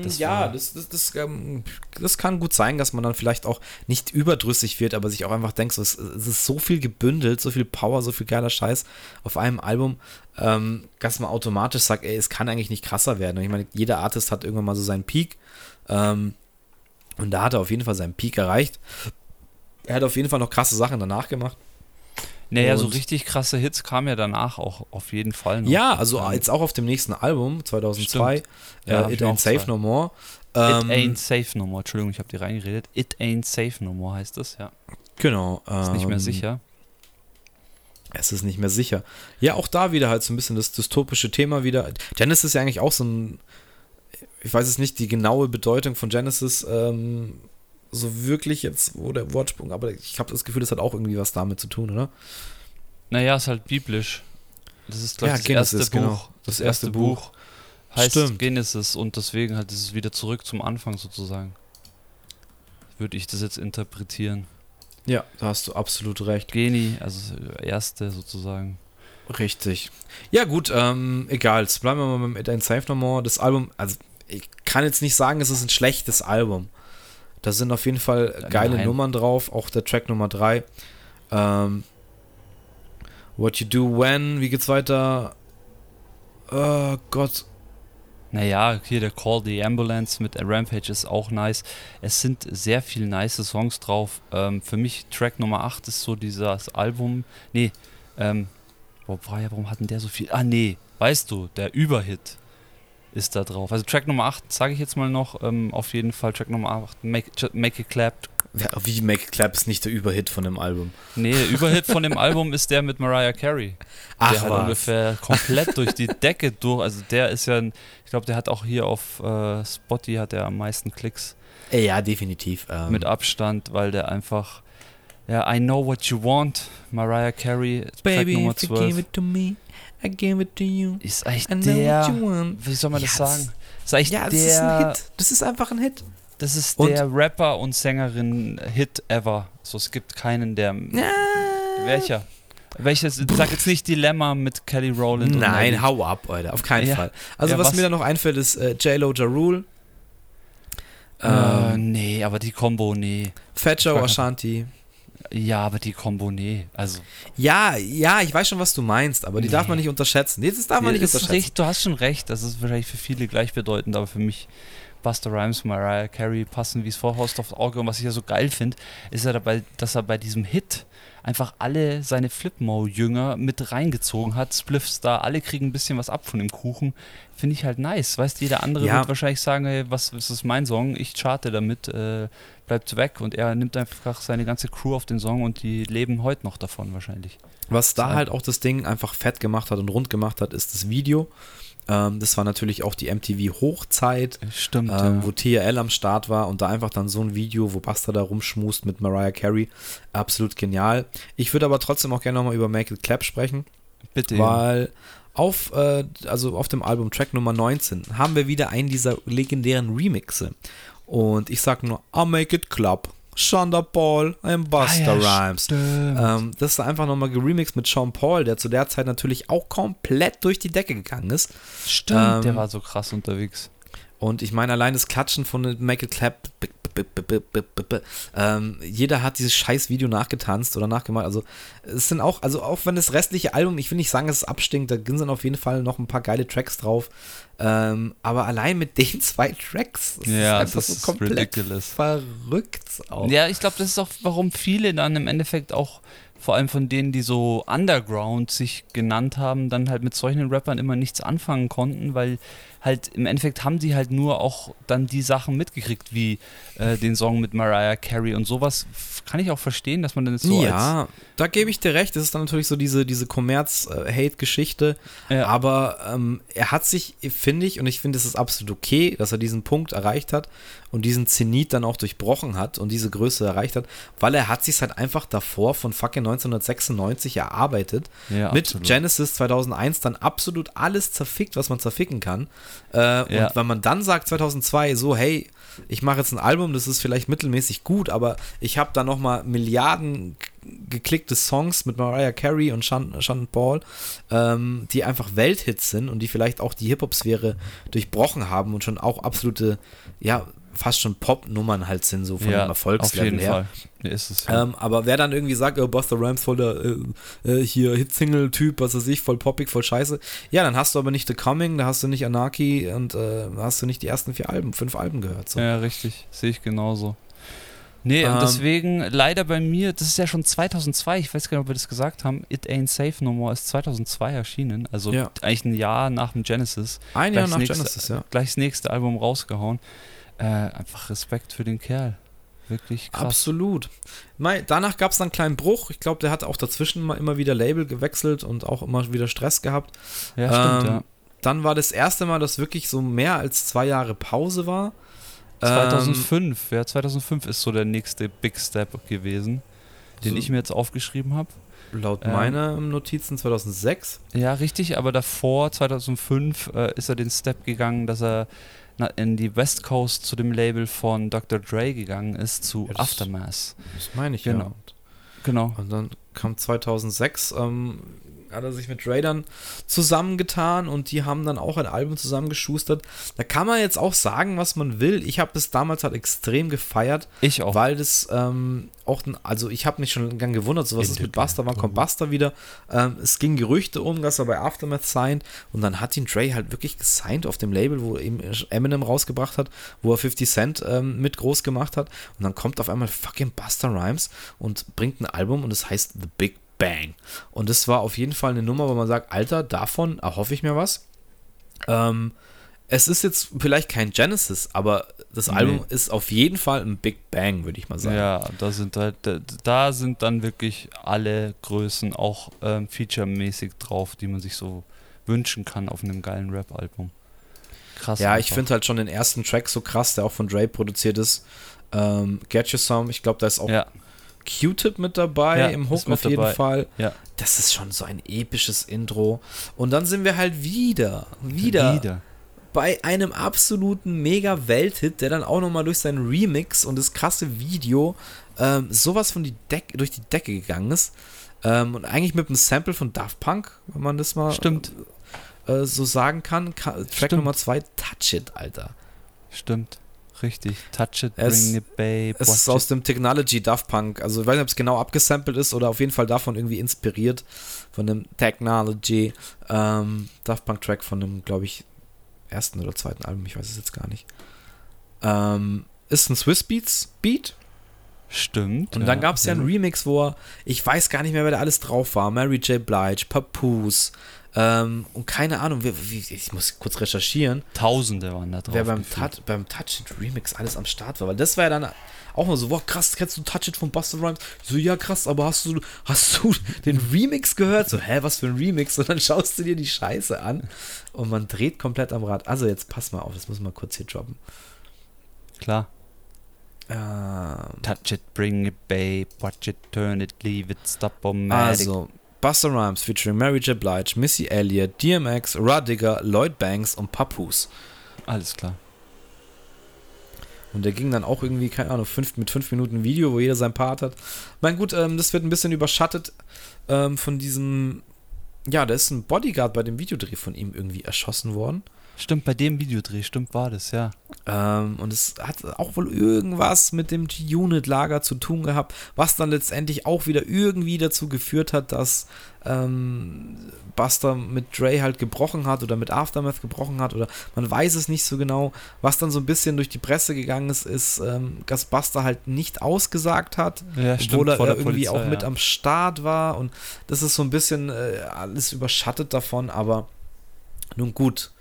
Das Mm, ja, war- das, das, das, ähm, das kann gut sein, dass man dann vielleicht auch nicht überdrüssig wird, aber sich auch einfach denkt, so, es, es ist so viel gebündelt, so viel Power, so viel geiler Scheiß auf einem Album, ähm, dass man automatisch sagt, ey, es kann eigentlich nicht krasser werden. Und ich meine, jeder Artist hat irgendwann mal so seinen Peak. Ähm, und da hat er auf jeden Fall seinen Peak erreicht. Er hat auf jeden Fall noch krasse Sachen danach gemacht. Naja, so Und- richtig krasse Hits kamen ja danach auch auf jeden Fall noch. Ja, also Ähm, jetzt auch auf dem nächsten Album, 2002, Stimmt. Ja, äh, It Ain't Safe zwei. No More. It Ähm, Ain't Safe No More, Entschuldigung, ich habe dir reingeredet. It Ain't Safe No More heißt es, ja. Genau. Ist nicht mehr ähm, sicher. Es ist nicht mehr sicher. Ja, auch da wieder halt so ein bisschen das dystopische Thema wieder. Genesis ist ja eigentlich auch so ein, ich weiß es nicht, die genaue Bedeutung von Genesis, ähm, so wirklich jetzt, wo der Wortsprung, aber ich habe das Gefühl, das hat auch irgendwie was damit zu tun, oder? Naja, ist halt biblisch. Das ist, glaub ich, Ja, das Genesis, erste Buch. genau. Das, erste Buch heißt Stimmt. Genesis und deswegen halt ist es wieder zurück zum Anfang sozusagen. Würde ich das jetzt interpretieren. Ja, da hast du absolut recht. Geni, also das erste sozusagen. Richtig. Ja, gut, ähm, egal. Jetzt bleiben wir mal mit Ain't Safe No More. Das Album, also ich kann jetzt nicht sagen, es ist ein schlechtes Album. Da sind auf jeden Fall geile nein. Nummern drauf, auch der Track Nummer 3. Ähm, What You Do When, wie geht's weiter? Oh Gott. Naja, hier der Call the Ambulance mit Rampage ist auch nice. Es sind sehr viele nice Songs drauf. Ähm, für mich Track Nummer 8 ist so dieses Album. Nee, ähm, wo war ja, warum hatten der so viel? Ah, nee, weißt du, der Überhit ist da drauf. Also Track Nummer 8, sage ich jetzt mal noch, ähm, auf jeden Fall Track Nummer 8, Make, Make It Clap. Ja, wie Make It Clap ist nicht der Überhit von dem Album. Nee, der Überhit von dem Album ist der mit Mariah Carey. Ach, der hat was. ungefähr komplett durch die Decke durch. Also der ist ja, ein, ich glaube, der hat auch hier auf äh, Spotty hat er am meisten Klicks Äh, Ja, definitiv. Ähm, mit Abstand, weil der einfach, ja, I Know What You Want, Mariah Carey, Track Baby, Nummer if you give 12, it to me, I give it to you. ist eigentlich der, you want. wie soll man das Ja, das- sagen? Ist eigentlich Ja, das der, ist ein Hit. Das ist einfach ein Hit. das ist Und- der Rapper und Sängerin Hit ever. So, es gibt keinen, der, welcher? Welches, sag jetzt nicht Dilemma mit Kelly Rowland Nein, hau ab, Alter. Auf keinen Ja. Fall. Also, Ja, was, was- mir da noch einfällt, ist äh, J-Lo Ja Rule. Äh, Ähm, nee, aber die Combo, nee. Fat Joe Ashanti. Ja, aber die Combo, nee. Also, Ja, ja, ich weiß schon, was du meinst, aber die Nee. darf man nicht unterschätzen. Nee, das darf man nicht ist unterschätzen. recht, du hast schon recht, das ist wahrscheinlich für viele gleichbedeutend, aber für mich Buster Rhymes, Mariah Carey passen wie es Vorhaust aufs Auge. Und was ich ja so geil finde, ist ja dabei, dass er bei diesem Hit einfach alle seine Flipmo-Jünger mit reingezogen hat. Spliffs da, alle kriegen ein bisschen was ab von dem Kuchen. Finde ich halt nice. Weißt jeder andere Ja. wird wahrscheinlich sagen, hey, was, was ist mein Song? Ich charte damit, äh, bleibt weg. Und er nimmt einfach seine ganze Crew auf den Song und die leben heute noch davon wahrscheinlich. Was da halt auch das Ding einfach fett gemacht hat und rund gemacht hat, ist das Video. Ähm, das war natürlich auch die MTV Hochzeit, Stimmt. ähm, ja. wo TRL am Start war und da einfach dann so ein Video, wo Buster da rumschmust mit Mariah Carey. Absolut genial. Ich würde aber trotzdem auch gerne nochmal über Make It Clap sprechen. Bitte. Weil auf, äh, also auf dem Album Track Nummer 19 haben wir wieder einen dieser legendären Remixe. Und ich sag nur, I make it clap. Shonda Paul and Buster Ah ja, Rhymes. Ähm, das ist einfach nochmal geremixed mit Sean Paul, der zu der Zeit natürlich auch komplett durch die Decke gegangen ist. Stimmt, der ähm, war so krass unterwegs. Und ich meine, allein das Klatschen von Make It Clap, b- b- b- b- b- b- b- ähm, jeder hat dieses scheiß Video nachgetanzt oder nachgemacht. Also es sind auch, also auch wenn das restliche Album, ich will nicht sagen, dass es abstinkt, da sind auf jeden Fall noch ein paar geile Tracks drauf. Ähm, aber allein mit den zwei Tracks, das Ja, ist einfach das so ist komplett ridiculous. verrückt auch. Ja, ich glaube, das ist auch, warum viele dann im Endeffekt auch, vor allem von denen, die so Underground sich genannt haben, dann halt mit solchen Rappern immer nichts anfangen konnten, weil halt im Endeffekt haben die halt nur auch dann die Sachen mitgekriegt, wie äh, den Song mit Mariah Carey und sowas. Kann ich auch verstehen, dass man dann jetzt so ja, da gebe ich dir recht. Das ist dann natürlich so diese, diese Kommerz-Hate-Geschichte. Ja. Aber ähm, er hat sich, finde ich, und ich finde, es ist absolut okay, dass er diesen Punkt erreicht hat und diesen Zenit dann auch durchbrochen hat und diese Größe erreicht hat, weil er hat sich halt einfach davor von fucking 1996 erarbeitet. Ja, mit absolut. Genesis 2001 dann absolut alles zerfickt, was man zerficken kann. Äh, Ja. Und wenn man dann sagt 2002 so, hey, ich mache jetzt ein Album, das ist vielleicht mittelmäßig gut, aber ich habe da nochmal Milliarden g- geklickte Songs mit Mariah Carey und Sean, Paul, ähm, die einfach Welthits sind und die vielleicht auch die Hip-Hop-Sphäre durchbrochen haben und schon auch absolute, ja, fast schon Pop-Nummern halt sind, so von ja, dem Erfolgslevel auf jeden her. Fall. Ja, ist es. Ja. Ähm, aber wer dann irgendwie sagt, oh, Buster Rhymes voll der äh, äh, hier Hit-Single-Typ, was weiß ich, voll poppig, voll scheiße, ja, dann hast du aber nicht The Coming, da hast du nicht Anarchy und äh, hast du nicht die ersten vier Alben, fünf Alben gehört. So. Ja, richtig. Sehe ich genauso. Nee, und Ähm, deswegen leider bei mir, das ist ja schon 2002, ich weiß gar nicht, ob wir das gesagt haben, It Ain't Safe No More ist 2002 erschienen, also Ja. eigentlich ein Jahr nach dem Genesis. Ein Jahr nach nächste- Genesis, ja. Gleich das nächste Album rausgehauen. Äh, einfach Respekt für den Kerl. Wirklich krass. Absolut. Mei, danach gab es dann einen kleinen Bruch. Ich glaube, der hat auch dazwischen mal immer wieder Label gewechselt und auch immer wieder Stress gehabt. Ja, stimmt, Ähm, ja. Dann war das erste Mal, dass wirklich so mehr als zwei Jahre Pause war. Ähm, 2005, ja, 2005 ist so der nächste Big Step gewesen, den So- ich mir jetzt aufgeschrieben habe. laut ähm, meiner Notizen 2006. Ja, richtig, aber davor, 2005, äh, ist er den Step gegangen, dass er in die West Coast zu dem Label von Dr. Dre gegangen ist, zu Ja, das- Aftermath. Das meine ich Genau. ja. Genau. Und dann kam 2006, ähm, hat er sich mit Raidern zusammengetan und die haben dann auch ein Album zusammengeschustert. Da kann man jetzt auch sagen, was man will. Ich habe das damals halt extrem gefeiert, Ich auch. weil das ähm, auch, also ich habe mich schon gang gewundert, so was In ist mit Buster, wann kommt Buster wieder? Ähm, es ging Gerüchte um, dass er bei Aftermath signed und dann hat ihn Dre halt wirklich gesigned auf dem Label, wo eben Eminem rausgebracht hat, wo er 50 Cent ähm, mit groß gemacht hat und dann kommt auf einmal fucking Buster Rhymes und bringt ein Album und es heißt The Big Bang. Und das war auf jeden Fall eine Nummer, wo man sagt, Alter, davon erhoffe ich mir was. Ähm, es ist jetzt vielleicht kein Genesis, aber das Nee. Album ist auf jeden Fall ein Big Bang, würde ich mal sagen. Ja, da sind halt, da, sind dann wirklich alle Größen auch ähm, featuremäßig drauf, die man sich so wünschen kann auf einem geilen Rap-Album. Krass. Ja, ich einfach. finde halt schon den ersten Track so krass, der auch von Dre produziert ist. Ähm, Get Your Some, ich glaube, da ist auch Ja, Q-Tip mit dabei, Ja, im Hook auf jeden dabei. Fall. ja. Das ist schon so ein episches Intro. Und dann sind wir halt wieder, wieder, Wieder. bei einem absoluten Mega-Welthit, der dann auch nochmal durch seinen Remix und das krasse Video ähm, sowas von die Deck durch die Decke gegangen ist. Ähm, und eigentlich mit einem Sample von Daft Punk, wenn man das mal Stimmt, äh, so sagen kann. Ka Track Stimmt. Nummer 2, Touch It, Alter. stimmt. Richtig. Touch it, Es- bring it, babe. Es ist it. aus dem Technology Daft Punk. Also ich weiß nicht, ob es genau abgesampelt ist oder auf jeden Fall davon irgendwie inspiriert. Von dem Technology ähm, Daft Punk Track von dem, glaube ich, ersten oder zweiten Album. Ich weiß es jetzt gar nicht. Ähm, ist ein Swiss Beats Beat. Stimmt. Und dann gab es ja einen Remix, wo er, ich weiß gar nicht mehr, wer da alles drauf war. Mary J. Blige, Papoose, ähm, und keine Ahnung, wie, wie, ich muss kurz recherchieren. Tausende waren da drauf. Wer beim, Touch, beim Touch It Remix alles am Start war. Weil das war ja dann auch mal so, wow, krass, kennst du Touch It von Buster Rhymes? So, ja, krass, aber hast du, hast du den Remix gehört? So, hä, was für ein Remix? Und dann schaust du dir die Scheiße an und man dreht komplett am Rad. Also jetzt pass mal auf, das muss man kurz hier droppen. Klar. Ähm, Touch it, bring it, babe, watch it, turn it, leave it, stop on Also, Buster Rhymes featuring Mary J. Blige, Missy Elliott, DMX, Rudiger, Lloyd Banks und Papoose. Alles klar. Und der ging dann auch irgendwie, keine Ahnung, fünf, mit fünf Minuten Video, wo jeder sein Part hat. Mein gut, ähm, das wird ein bisschen überschattet ähm, von diesem. Ja, da ist ein Bodyguard bei dem Videodreh von ihm irgendwie erschossen worden. Stimmt, bei dem Videodreh, stimmt, war das, ja. Ähm, und es hat auch wohl irgendwas mit dem G-Unit-Lager zu tun gehabt, was dann letztendlich auch wieder irgendwie dazu geführt hat, dass ähm, Buster mit Dre halt gebrochen hat oder mit Aftermath gebrochen hat oder man weiß es nicht so genau. Was dann so ein bisschen durch die Presse gegangen ist, ist, ähm, dass Buster halt nicht ausgesagt hat, ja, obwohl stimmt, er irgendwie Polizei, auch mit ja. am Start war und das ist so ein bisschen äh, alles überschattet davon, aber nun gut,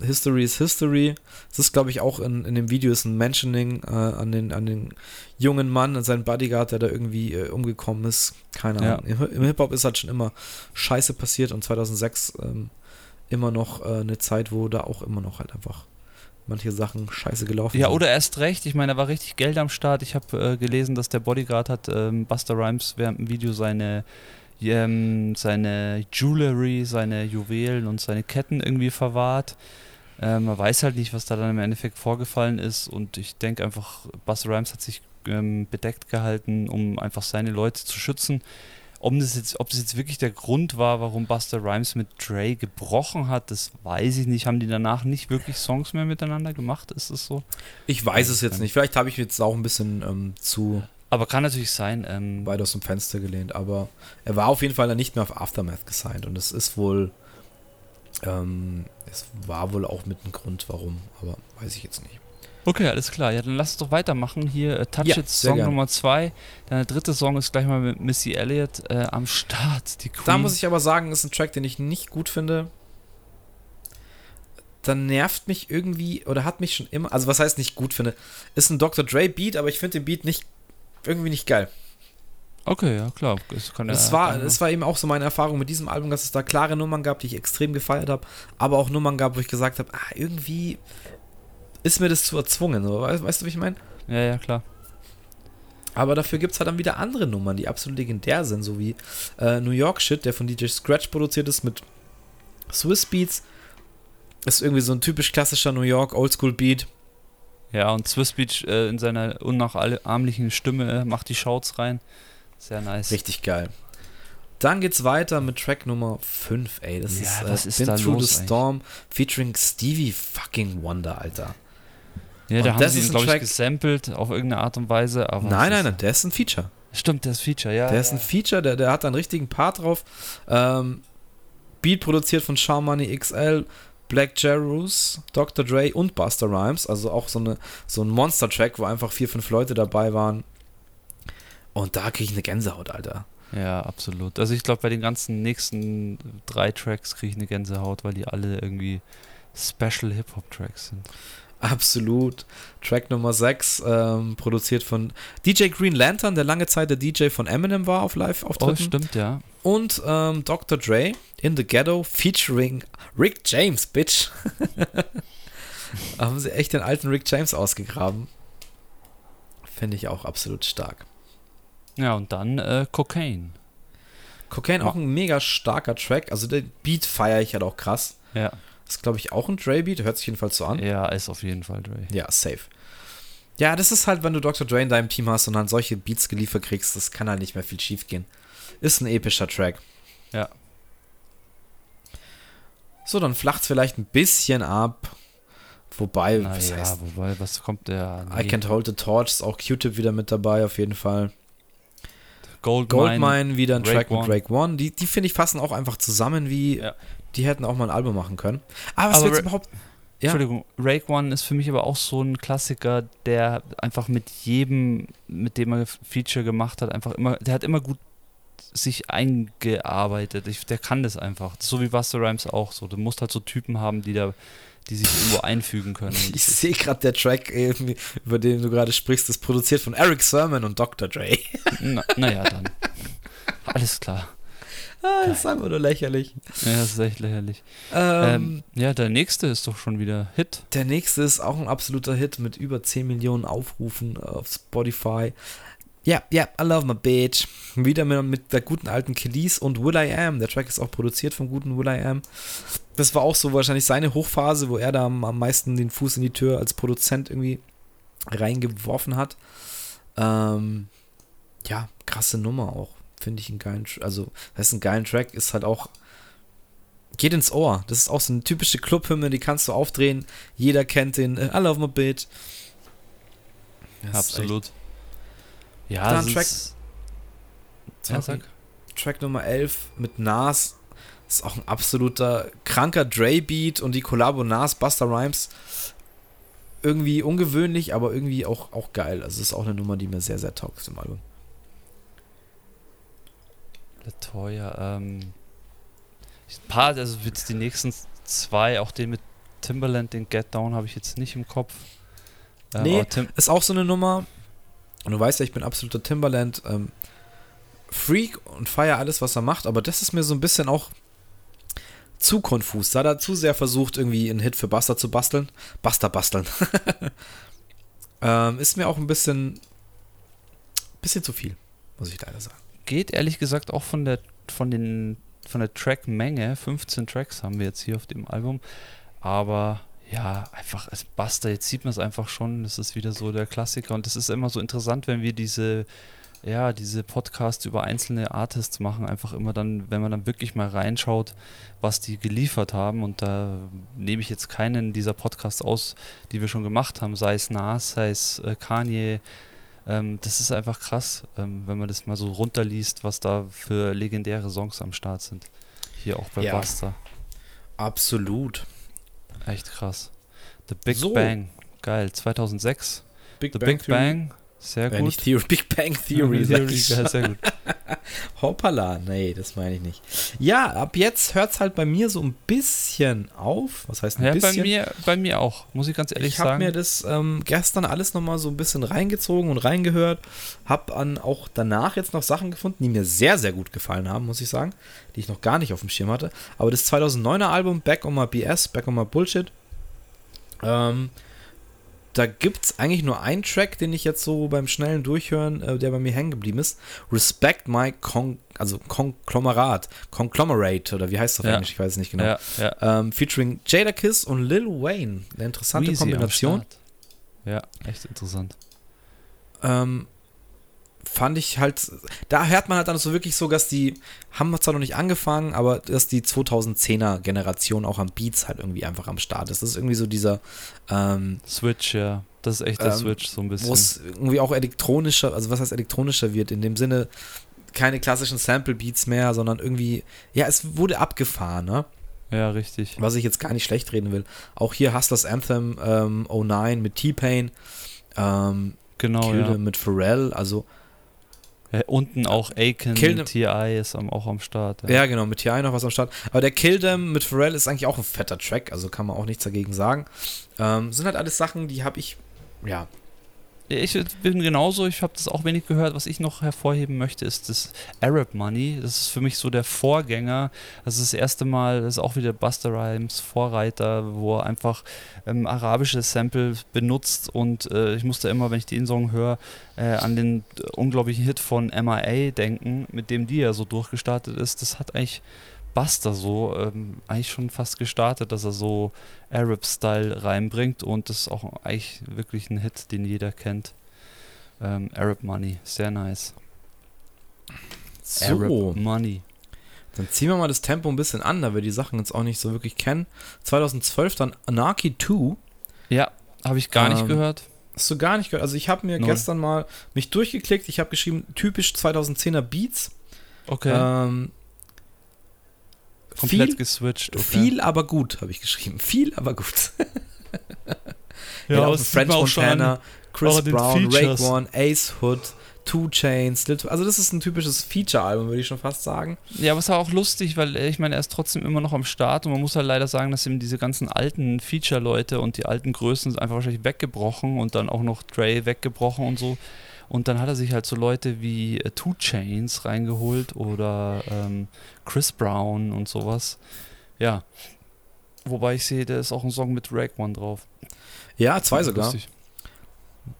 History is History. Es ist, glaube ich, auch in, in dem Video ist ein Mentioning äh, an, den, an den jungen Mann, an seinen Bodyguard, der da irgendwie äh, umgekommen ist. Keine Ahnung. Ja. Im, Im Hip-Hop ist halt schon immer Scheiße passiert und 2006 ähm, immer noch äh, eine Zeit, wo da auch immer noch halt einfach manche Sachen scheiße gelaufen ja, sind. Ja, oder erst recht. Ich meine, da war richtig Geld am Start. Ich habe äh, gelesen, dass der Bodyguard hat ähm, Buster Rhymes während dem Video seine ähm, seine Jewelry, seine Juwelen und seine Ketten irgendwie verwahrt. Ähm, man weiß halt nicht, was da dann im Endeffekt vorgefallen ist und ich denke einfach, Buster Rhymes hat sich ähm, bedeckt gehalten, um einfach seine Leute zu schützen. Ob das, jetzt, ob das jetzt wirklich der Grund war, warum Buster Rhymes mit Dre gebrochen hat, das weiß ich nicht. Haben die danach nicht wirklich Songs mehr miteinander gemacht? Ist es so? Ich weiß es jetzt nicht. Vielleicht habe ich jetzt auch ein bisschen ähm, zu aber kann natürlich sein. Ähm weit aus dem Fenster gelehnt. Aber er war auf jeden Fall dann nicht mehr auf Aftermath gesigned. Und es ist wohl. Ähm, es war wohl auch mit einem Grund, warum. Aber weiß ich jetzt nicht. Okay, alles klar. Ja, dann lass uns doch weitermachen. Hier äh, Touch ja, It Song gern. Nummer 2. Der dritte Song ist gleich mal mit Missy Elliott äh, am Start. Die Queen. Da muss ich aber sagen, ist ein Track, den ich nicht gut finde. Dann nervt mich irgendwie, oder hat mich schon immer, also was heißt nicht gut finde, ist ein Dr. Dre Beat, aber ich finde den Beat nicht irgendwie nicht geil. Okay, ja, klar. Es, es war, es war eben auch so meine Erfahrung mit diesem Album, dass es da klare Nummern gab, die ich extrem gefeiert habe, aber auch Nummern gab, wo ich gesagt habe, ah, irgendwie ist mir das zu erzwungen. So. Weißt, weißt du, wie ich meine? Ja, ja, klar. Aber dafür gibt es halt dann wieder andere Nummern, die absolut legendär sind, so wie äh, New York Shit, der von DJ Scratch produziert ist mit Swiss Beats. Ist irgendwie so ein typisch klassischer New York Oldschool Beat ja, und Swiss Beach äh, in seiner unnachahmlichen Stimme äh, macht die Shouts rein. Sehr nice. Richtig geil. Dann geht's weiter mit Track Nummer 5, ey. Das ja, ist, äh, was ist Been da Through los, the Storm eigentlich? featuring Stevie fucking Wonder, Alter. Ja, und da haben sie ihn, glaube ich, gesampelt auf irgendeine Art und Weise. Aber nein, nein, nein, der ist ein Feature. Stimmt, der ist Feature, ja. Der ja. ist ein Feature, der, der hat einen richtigen Part drauf. Ähm, Beat produziert von Shaw Money XL, Black Jerus, Dr. Dre und Buster Rhymes. Also auch so, eine, so ein Monster-Track, wo einfach vier, fünf Leute dabei waren. Und da kriege ich eine Gänsehaut, Alter. Ja, absolut. Also ich glaube, bei den ganzen nächsten drei Tracks kriege ich eine Gänsehaut, weil die alle irgendwie Special Hip-Hop-Tracks sind. Absolut. Track Nummer 6, ähm, produziert von DJ Green Lantern, der lange Zeit der DJ von Eminem war auf Live-Auftritten. Oh, stimmt, ja. Und ähm, Dr. Dre in the Ghetto featuring Rick James, Bitch. haben sie echt den alten Rick James ausgegraben. Finde ich auch absolut stark. Ja, und dann äh, Cocaine. Cocaine auch ein mega starker Track. Also der Beat feiere ich halt auch krass. Ja. Ist, glaube ich, auch ein Dre-Beat. Hört sich jedenfalls so an. Ja, ist auf jeden Fall Dre. Ja, safe. Ja, das ist halt, wenn du Dr. Dre in deinem Team hast und dann solche Beats geliefert kriegst, das kann halt nicht mehr viel schief gehen. Ist ein epischer Track. Ja. So, dann flacht es vielleicht ein bisschen ab. Wobei, Na was ja, heißt, wobei, was kommt der? Nee. I Can't Hold the Torch ist auch Q-Tip wieder mit dabei, auf jeden Fall. Goldmine, Goldmine wieder ein Track One. mit Drake One. Die, die finde ich fassen auch einfach zusammen wie ja die hätten auch mal ein Album machen können. Aber was jetzt überhaupt. Ja. Entschuldigung, Rake One ist für mich aber auch so ein Klassiker, der einfach mit jedem, mit dem er Feature gemacht hat, einfach immer, der hat immer gut sich eingearbeitet. Ich, der kann das einfach. So wie Buster Rhymes auch so. Du musst halt so Typen haben, die da, die sich irgendwo einfügen können. Ich sehe gerade der Track, über den du gerade sprichst, ist produziert von Eric Sermon und Dr. Dre. Na, naja, dann. Alles klar. Ah, das ist einfach nur lächerlich. Ja, das ist echt lächerlich. Ähm, Ähm, ja, der nächste ist doch schon wieder Hit. Der nächste ist auch ein absoluter Hit mit über 10 Millionen Aufrufen auf Spotify. Ja, ja, I love my bitch. Wieder mit, mit der guten alten Kelis und Will I Am. Der Track ist auch produziert vom guten Will I Am. Das war auch so wahrscheinlich seine Hochphase, wo er da am, am meisten den Fuß in die Tür als Produzent irgendwie reingeworfen hat. Ähm, ja, krasse Nummer auch. Finde ich einen geilen, Tr- also, das ist ein geilen Track, ist halt auch, geht ins Ohr. Das ist auch so eine typische Clubhymne, die kannst du aufdrehen. Jeder kennt den, äh, I love my bitch. Das Absolut. Ja, Dann es Track- ja, sag. Track Nummer 11 mit Nas. Ist auch ein absoluter kranker Dre-Beat und die Kollabo Nas, Buster Rhymes. Irgendwie ungewöhnlich, aber irgendwie auch, auch geil. Also ist auch eine Nummer, die mir sehr, sehr taugt im Album. Latoya, ähm. Ein paar, also jetzt die nächsten zwei, auch den mit Timberland, den Get Down, habe ich jetzt nicht im Kopf. Ähm, Nee. Ist auch so eine Nummer. Und du weißt ja, ich bin absoluter Timberland ähm, Freak und feiere alles, was er macht, aber das ist mir so ein bisschen auch zu konfus. Da hat er zu sehr versucht, irgendwie einen Hit für Buster zu basteln. Buster basteln. ähm, ist mir auch ein bisschen, bisschen zu viel, muss ich leider sagen. Geht ehrlich gesagt auch von der von den von der Trackmenge. 15 Tracks haben wir jetzt hier auf dem Album. Aber ja, einfach als Buster, jetzt sieht man es einfach schon, das ist wieder so der Klassiker. Und das ist immer so interessant, wenn wir diese ja, diese Podcasts über einzelne Artists machen, einfach immer dann, wenn man dann wirklich mal reinschaut, was die geliefert haben. Und da nehme ich jetzt keinen dieser Podcasts aus, die wir schon gemacht haben, sei es Nas, sei es äh, Kanye, ähm, das ist einfach krass, ähm, wenn man das mal so runterliest, was da für legendäre Songs am Start sind. Hier auch bei Ja. Buster. Absolut. Echt krass. The Big So. Bang. Geil. 2006. Big The Big Bang. Sehr Äh, gut. nicht Theory, Big Bang Theory. Theory, ich ja, sehr gut. Hoppala, nee, das meine ich nicht. Ja, ab jetzt hört es halt bei mir so ein bisschen auf. Was heißt ein Ja, bei bisschen? mir, bei mir auch, muss ich ganz ehrlich ich habe sagen. mir das ähm, gestern alles nochmal so ein bisschen reingezogen und reingehört. Hab an auch danach jetzt noch Sachen gefunden, die mir sehr, sehr gut gefallen haben, muss ich sagen. Die ich noch gar nicht auf dem Schirm hatte. Aber das 2009er Album Back on My BS, Back on My Bullshit, ähm, da gibt es eigentlich nur einen Track, den ich jetzt so beim schnellen Durchhören, äh, der bei mir hängen geblieben ist. Respect My Con also Konglomerat, Conglomerate oder wie heißt das auf Ja. Englisch, ich weiß es nicht genau. ja, ja. Ähm, featuring Jada Kiss und Lil Wayne. Eine interessante Weezy Kombination. Ja, echt interessant. Ähm, fand ich halt, da hört man halt dann so wirklich so, dass die, haben wir zwar noch nicht angefangen, aber dass die 2010er Generation auch am Beats halt irgendwie einfach am Start ist. Das ist irgendwie so dieser, ähm, Switch, ja. Das ist echt der Ähm, Switch, so ein wo bisschen. es irgendwie auch elektronischer, also was heißt elektronischer wird, in dem Sinne keine klassischen Sample-Beats mehr, sondern irgendwie, ja, es wurde abgefahren, ne? Ja, richtig. was ich jetzt gar nicht schlecht reden will. Auch hier Hustlers Anthem ähm, 09 mit T-Pain, ähm, Genau, Kill ja. Mit Pharrell, also ja. Unten auch Aiken, Kill T.I. ist am, auch am Start. ja, genau, mit T.I. noch was am Start. Aber der Kill Them mit Pharrell ist eigentlich auch ein fetter Track, also kann man auch nichts dagegen sagen. Ähm, sind halt alles Sachen, die habe ich, ja, Ich bin genauso, ich habe das auch wenig gehört. Was ich noch hervorheben möchte, ist das Arab Money. Das ist für mich so der Vorgänger. Das ist das erste Mal, das ist auch wieder Buster Rhymes Vorreiter, wo er einfach ähm, arabische Sample benutzt. Und äh, ich musste immer, wenn ich den Song höre, äh, an den äh, unglaublichen Hit von MIA denken, mit dem die ja so durchgestartet ist. Das hat eigentlich Buster so ähm, eigentlich schon fast gestartet, dass er so Arab-Style reinbringt und das ist auch eigentlich wirklich ein Hit, den jeder kennt. Ähm, Arab Money, sehr nice. so. Arab Money. Dann ziehen wir mal das Tempo ein bisschen an, da wir die Sachen jetzt auch nicht so wirklich kennen. 2012 dann Anarchy 2. Ja, habe ich gar nicht Ähm, gehört. Hast du gar nicht gehört? Also ich habe mir Null. gestern mal mich durchgeklickt. Ich habe geschrieben, typisch 2010er Beats. Okay, Ähm, komplett viel, geswitcht. Okay. viel, aber gut, habe ich geschrieben. Viel, aber gut. Ja, sieht French an- Montana, Chris an den Brown. Rake One, Ace Hood, Two Chains, also das ist ein typisches Feature-Album, würde ich schon fast sagen. Ja, aber es war auch lustig, weil äh, ich meine, er ist trotzdem immer noch am Start und man muss halt leider sagen, dass ihm diese ganzen alten Feature-Leute und die alten Größen sind einfach wahrscheinlich weggebrochen und dann auch noch Dre weggebrochen und so. Und dann hat er sich halt so Leute wie äh, Two Chains reingeholt oder ähm, Chris Brown und sowas. Ja. Wobei ich sehe, da ist auch ein Song mit Rag One drauf. Ja, zwei sogar.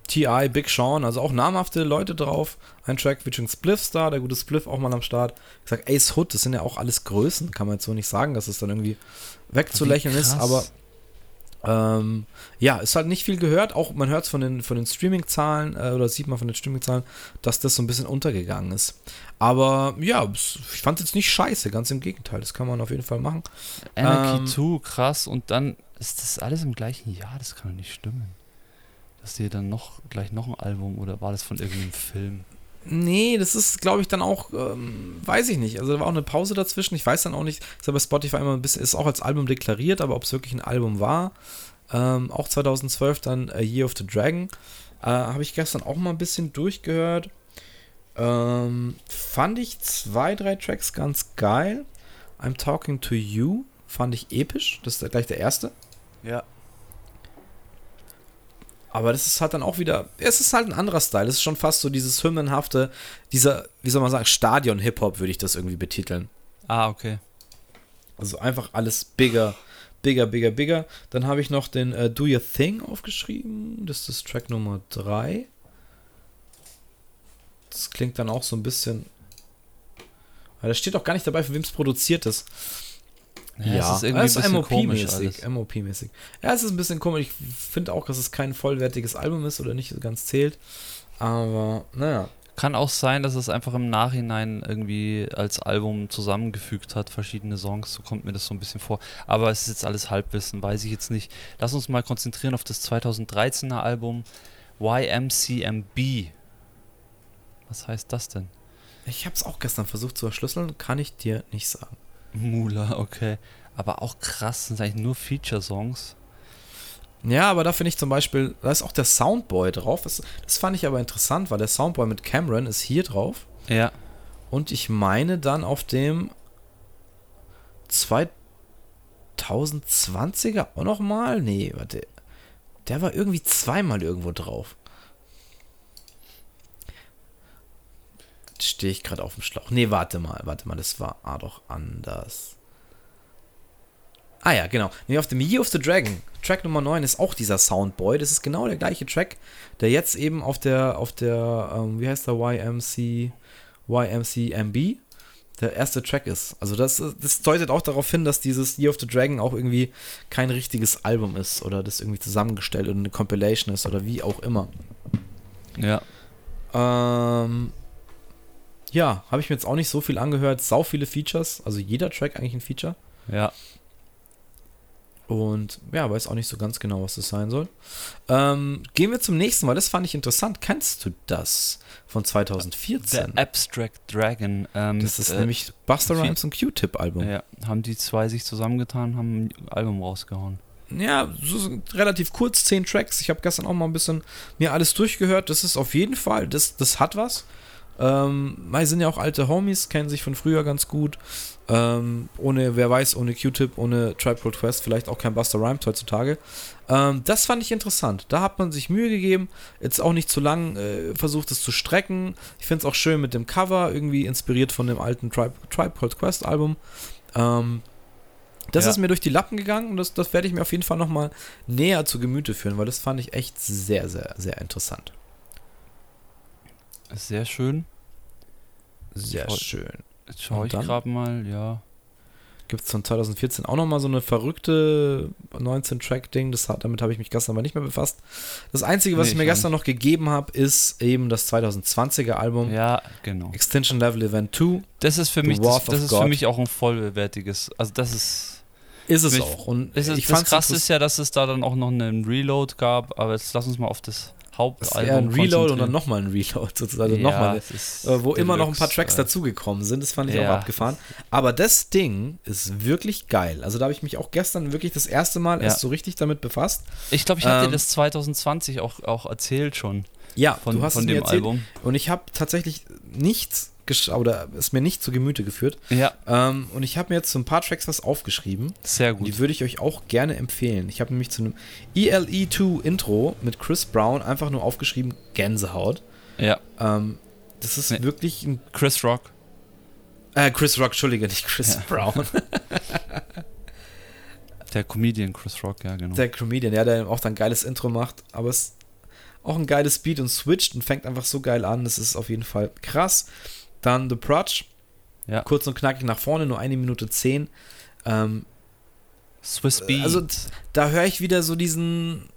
T.I., Big Sean, also auch namhafte Leute drauf. Ein Track featuring Spliff Star, der gute Spliff auch mal am Start. Ich sag Ace Hood, das sind ja auch alles Größen, kann man jetzt so nicht sagen, dass es dann irgendwie wegzulächeln ist, aber ähm, ja, ist halt nicht viel gehört. Auch man hört es von den, von den Streaming-Zahlen äh, oder sieht man von den Streaming-Zahlen, dass das so ein bisschen untergegangen ist. Aber ja, ich fand es jetzt nicht scheiße, ganz im Gegenteil. Das kann man auf jeden Fall machen. Anarchy Ähm, 2, krass. Und dann ist das alles im gleichen Jahr, das kann doch nicht stimmen. Dass die dann noch gleich noch ein Album oder war das von irgendeinem Film? Nee, das ist, glaube ich, dann auch, ähm, weiß ich nicht. Also da war auch eine Pause dazwischen. Ich weiß dann auch nicht, ist ja bei Spotify immer ein bisschen, ist auch als Album deklariert, aber ob es wirklich ein Album war. Ähm, auch 2012 dann A Year of the Dragon. Äh, Habe ich gestern auch mal ein bisschen durchgehört. Ähm, fand ich zwei, drei Tracks ganz geil. I'm Talking to You fand ich episch. Das ist gleich der erste. Ja. Aber das ist halt dann auch wieder, es ist halt ein anderer Style. Es ist schon fast so dieses hymnenhafte, dieser, wie soll man sagen, Stadion-Hip-Hop würde ich das irgendwie betiteln. Ah, okay. Also einfach alles bigger, bigger, bigger, bigger. Dann habe ich noch den äh, Do Your Thing aufgeschrieben. Das ist Track Nummer 3. Das klingt dann auch so ein bisschen. Aber da steht auch gar nicht dabei, von wem es produziert ist. Ja, es ist irgendwie ein bisschen. MOP-mäßig. MOP-mäßig. Ja, es ist ein bisschen komisch. Ich finde auch, dass es kein vollwertiges Album ist oder nicht ganz zählt. Aber, naja. Kann auch sein, dass es einfach im Nachhinein irgendwie als Album zusammengefügt hat, verschiedene Songs, so kommt mir das so ein bisschen vor. Aber es ist jetzt alles Halbwissen, weiß ich jetzt nicht. Lass uns mal konzentrieren auf das 2013er Album YMCMB. Was heißt das denn? Ich habe es auch gestern versucht zu erschlüsseln, kann ich dir nicht sagen. Mula, okay. Aber auch krass, sind eigentlich nur Feature-Songs. Ja, aber da finde ich zum Beispiel, da ist auch der Soundboy drauf. Das, das fand ich aber interessant, weil der Soundboy mit Cameron ist hier drauf. Ja. Und ich meine dann auf dem 2020er auch nochmal? Nee, warte. Der war irgendwie zweimal irgendwo drauf. Stehe ich gerade auf dem Schlauch. Nee, warte mal, warte mal, das war ah, doch anders. Ah ja, genau. Nee, auf dem Year of the Dragon, Track Nummer 9 ist auch dieser Soundboy. Das ist genau der gleiche Track, der jetzt eben auf der, auf der, ähm, wie heißt der, YMC, YMCMB, der erste Track ist. Also das, das deutet auch darauf hin, dass dieses Year of the Dragon auch irgendwie kein richtiges Album ist oder das irgendwie zusammengestellt oder eine Compilation ist oder wie auch immer. Ja. Ähm, ja, habe ich mir jetzt auch nicht so viel angehört. Sau viele Features, also jeder Track eigentlich ein Feature. Ja. Und ja, weiß auch nicht so ganz genau, was das sein soll. Ähm, gehen wir zum nächsten, weil das fand ich interessant. Kennst du das von The 2014? Abstract Dragon. Ähm, das ist äh, nämlich Buster Rhymes und Q-Tip-Album. Ja, haben die zwei sich zusammengetan, haben ein Album rausgehauen. Ja, so relativ kurz, zehn Tracks. Ich habe gestern auch mal ein bisschen mir alles durchgehört. Das ist auf jeden Fall, das, das hat was. Ähm, wir sind ja auch alte Homies, kennen sich von früher ganz gut. Ähm, ohne, wer weiß, ohne Q-Tip, ohne Tribe Called Quest, vielleicht auch kein Buster Rhymes heutzutage. Ähm, das fand ich interessant. Da hat man sich Mühe gegeben, jetzt auch nicht zu lang äh, versucht, es zu strecken. Ich finde es auch schön mit dem Cover, irgendwie inspiriert von dem alten Tribe, Tribe Called Quest Album. Ähm, das Ja. ist mir durch die Lappen gegangen und das, das werde ich mir auf jeden Fall nochmal näher zu Gemüte führen, weil das fand ich echt sehr, sehr, sehr interessant. Sehr schön. Sehr Voll. schön. Jetzt schaue ich gerade mal, ja. Gibt es von 2014 auch nochmal so eine verrückte 19-Track-Ding. Das hat, damit habe ich mich gestern aber nicht mehr befasst. Das Einzige, was Nee, ich mir gestern noch gegeben habe, ist eben das 2020er Album Ja, genau. Extinction Level Event 2. Das ist für The mich, das, das ist God. für mich auch ein vollwertiges. Also das ist. Ist es Mich- auch. Und Das, ist, ich das interess- ist ja, dass es da dann auch noch einen Reload gab, aber jetzt lass uns mal auf das Hauptalbum. Eher ein Reload und dann nochmal ein Reload sozusagen. Also ja, nochmal, äh, wo immer noch ein paar Tracks äh, dazugekommen sind. Das fand ich ja, auch abgefahren. Aber das Ding ist wirklich geil. Also da habe ich mich auch gestern wirklich das erste Mal ja. erst so richtig damit befasst. Ich glaube, ich hatte ähm, dir das 2020 auch, auch erzählt schon. Ja, von, du hast von es dem erzählt. Album. Und ich habe tatsächlich nichts oder ist mir nicht zu Gemüte geführt. Ja. Ähm, und ich habe mir jetzt so ein paar Tracks was aufgeschrieben. Sehr gut. Die würde ich euch auch gerne empfehlen. Ich habe nämlich zu einem ELE2 Intro mit Chris Brown einfach nur aufgeschrieben Gänsehaut. Ja. Ähm, das ist nee. wirklich ein. Chris Rock. Äh, Chris Rock, Entschuldige, nicht Chris ja. Brown. der Comedian Chris Rock, ja, genau. Der Comedian, ja, der auch dann ein geiles Intro macht, aber es auch ein geiles Beat und switcht und fängt einfach so geil an. Das ist auf jeden Fall krass. Dann The Prudge. Ja. Kurz und knackig nach vorne, nur eine Minute zehn. Ähm, Swiss Beat. Also da höre ich wieder so diesen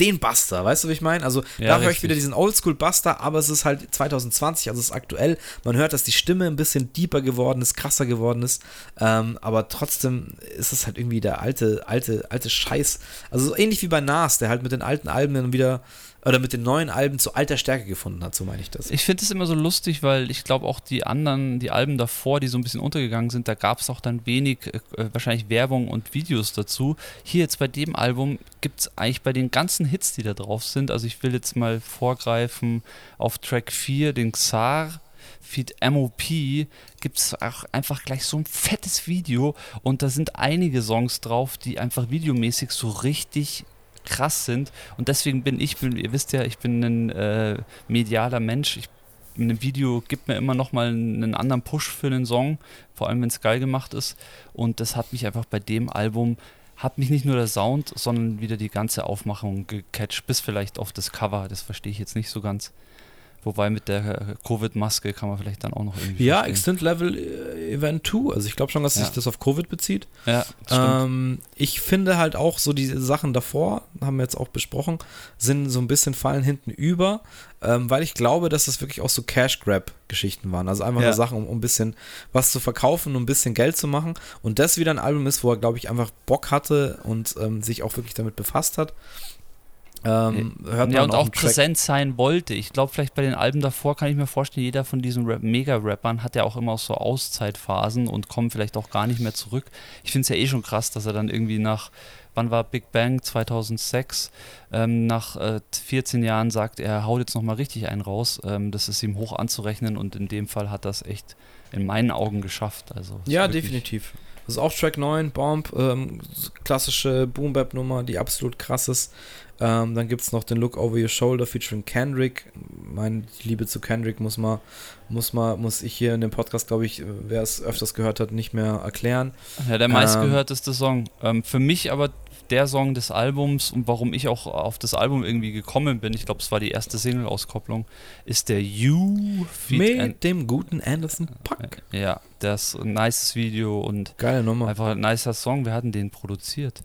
den Buster, weißt du, wie ich meine? Also ja, da höre ich wieder diesen Oldschool-Buster, aber es ist halt 2020, also es ist aktuell. Man hört, dass die Stimme ein bisschen deeper geworden ist, krasser geworden ist, ähm, aber trotzdem ist es halt irgendwie der alte, alte, alte Scheiß. Also so ähnlich wie bei Nas, der halt mit den alten Alben dann wieder oder mit den neuen Alben zu alter Stärke gefunden hat, so meine ich das. Ich finde es immer so lustig, weil ich glaube auch die anderen, die Alben davor, die so ein bisschen untergegangen sind, da gab es auch dann wenig äh, wahrscheinlich Werbung und Videos dazu. Hier jetzt bei dem Album gibt es eigentlich bei den ganzen Hits, die da drauf sind, also ich will jetzt mal vorgreifen auf Track 4, den Xar, Feed MOP gibt es auch einfach gleich so ein fettes Video und da sind einige Songs drauf, die einfach videomäßig so richtig krass sind. Und deswegen bin ich, ihr wisst ja, ich bin ein äh, medialer Mensch. Ich, ein Video gibt mir immer noch mal einen anderen Push für einen Song, vor allem wenn es geil gemacht ist. Und das hat mich einfach bei dem Album, hat mich nicht nur der Sound, sondern wieder die ganze Aufmachung gecatcht, bis vielleicht auf das Cover. Das verstehe ich jetzt nicht so ganz. Wobei mit der Covid-Maske kann man vielleicht dann auch noch irgendwie. Ja, Extend Level äh, Event 2. Also ich glaube schon, dass ja. sich das auf Covid bezieht. Ja, ähm, ich finde halt auch so die Sachen davor, haben wir jetzt auch besprochen, sind so ein bisschen fallen hinten über, ähm, weil ich glaube, dass das wirklich auch so Cash-Grab-Geschichten waren. Also einfach ja. nur Sachen, um, um ein bisschen was zu verkaufen, um ein bisschen Geld zu machen. Und das wieder ein Album ist, wo er, glaube ich, einfach Bock hatte und ähm, sich auch wirklich damit befasst hat. Ähm, hört ja, und auch präsent sein wollte. Ich glaube, vielleicht bei den Alben davor kann ich mir vorstellen, jeder von diesen Mega-Rappern hat ja auch immer so Auszeitphasen und kommt vielleicht auch gar nicht mehr zurück. Ich finde es ja eh schon krass, dass er dann irgendwie nach, wann war Big Bang? 2006. Ähm, nach äh, 14 Jahren sagt, er haut jetzt nochmal richtig einen raus. Ähm, das ist ihm hoch anzurechnen und in dem Fall hat das echt in meinen Augen geschafft. Also, ja, definitiv. Das ist auch Track 9, Bomb, ähm, klassische Boom-Bap-Nummer, die absolut krass ist. Ähm, dann gibt es noch den Look Over Your Shoulder featuring Kendrick. Meine Liebe zu Kendrick muss man, muss man, muss ich hier in dem Podcast, glaube ich, wer es öfters gehört hat, nicht mehr erklären. Ja, der meistgehörteste ähm, Song. Ähm, für mich aber der Song des Albums und warum ich auch auf das Album irgendwie gekommen bin, ich glaube, es war die erste Single-Auskopplung, ist der You mit An dem guten Anderson Puck. Ja, das ist ein nices Video und Geile Nummer. einfach ein nicer Song. Wir hatten den produziert?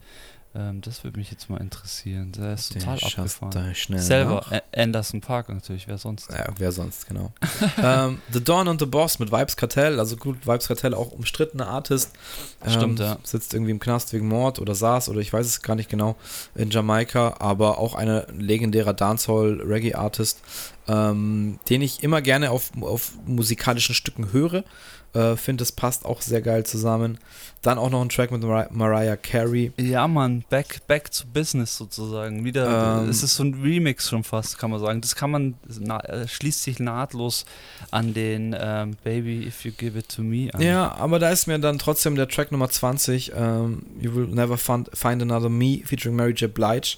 Ähm, das würde mich jetzt mal interessieren. Der ist total Den abgefahren. Schnell Selber, nach. Anderson Park natürlich, wer sonst? Ja, wer sonst, genau. ähm, the Dawn and the Boss mit Vibes Cartel, also gut, Vibes Cartel auch umstrittener Artist. Ähm, Stimmt, ja. Sitzt irgendwie im Knast wegen Mord oder saß oder ich weiß es gar nicht genau in Jamaika, aber auch ein legendärer Dancehall-Reggae-Artist, ähm, den ich immer gerne auf, auf musikalischen Stücken höre. Äh, Finde, es passt auch sehr geil zusammen. Dann auch noch ein Track mit Mar Mariah Carey. Ja, Mann, back, back to business sozusagen. Wieder, ähm, es ist so ein Remix schon fast, kann man sagen. Das kann man, na, äh, schließt sich nahtlos an den ähm, Baby If You Give It To Me an. Ja, aber da ist mir dann trotzdem der Track Nummer 20, ähm, You Will Never Find, Find Another Me, featuring Mary J. Blige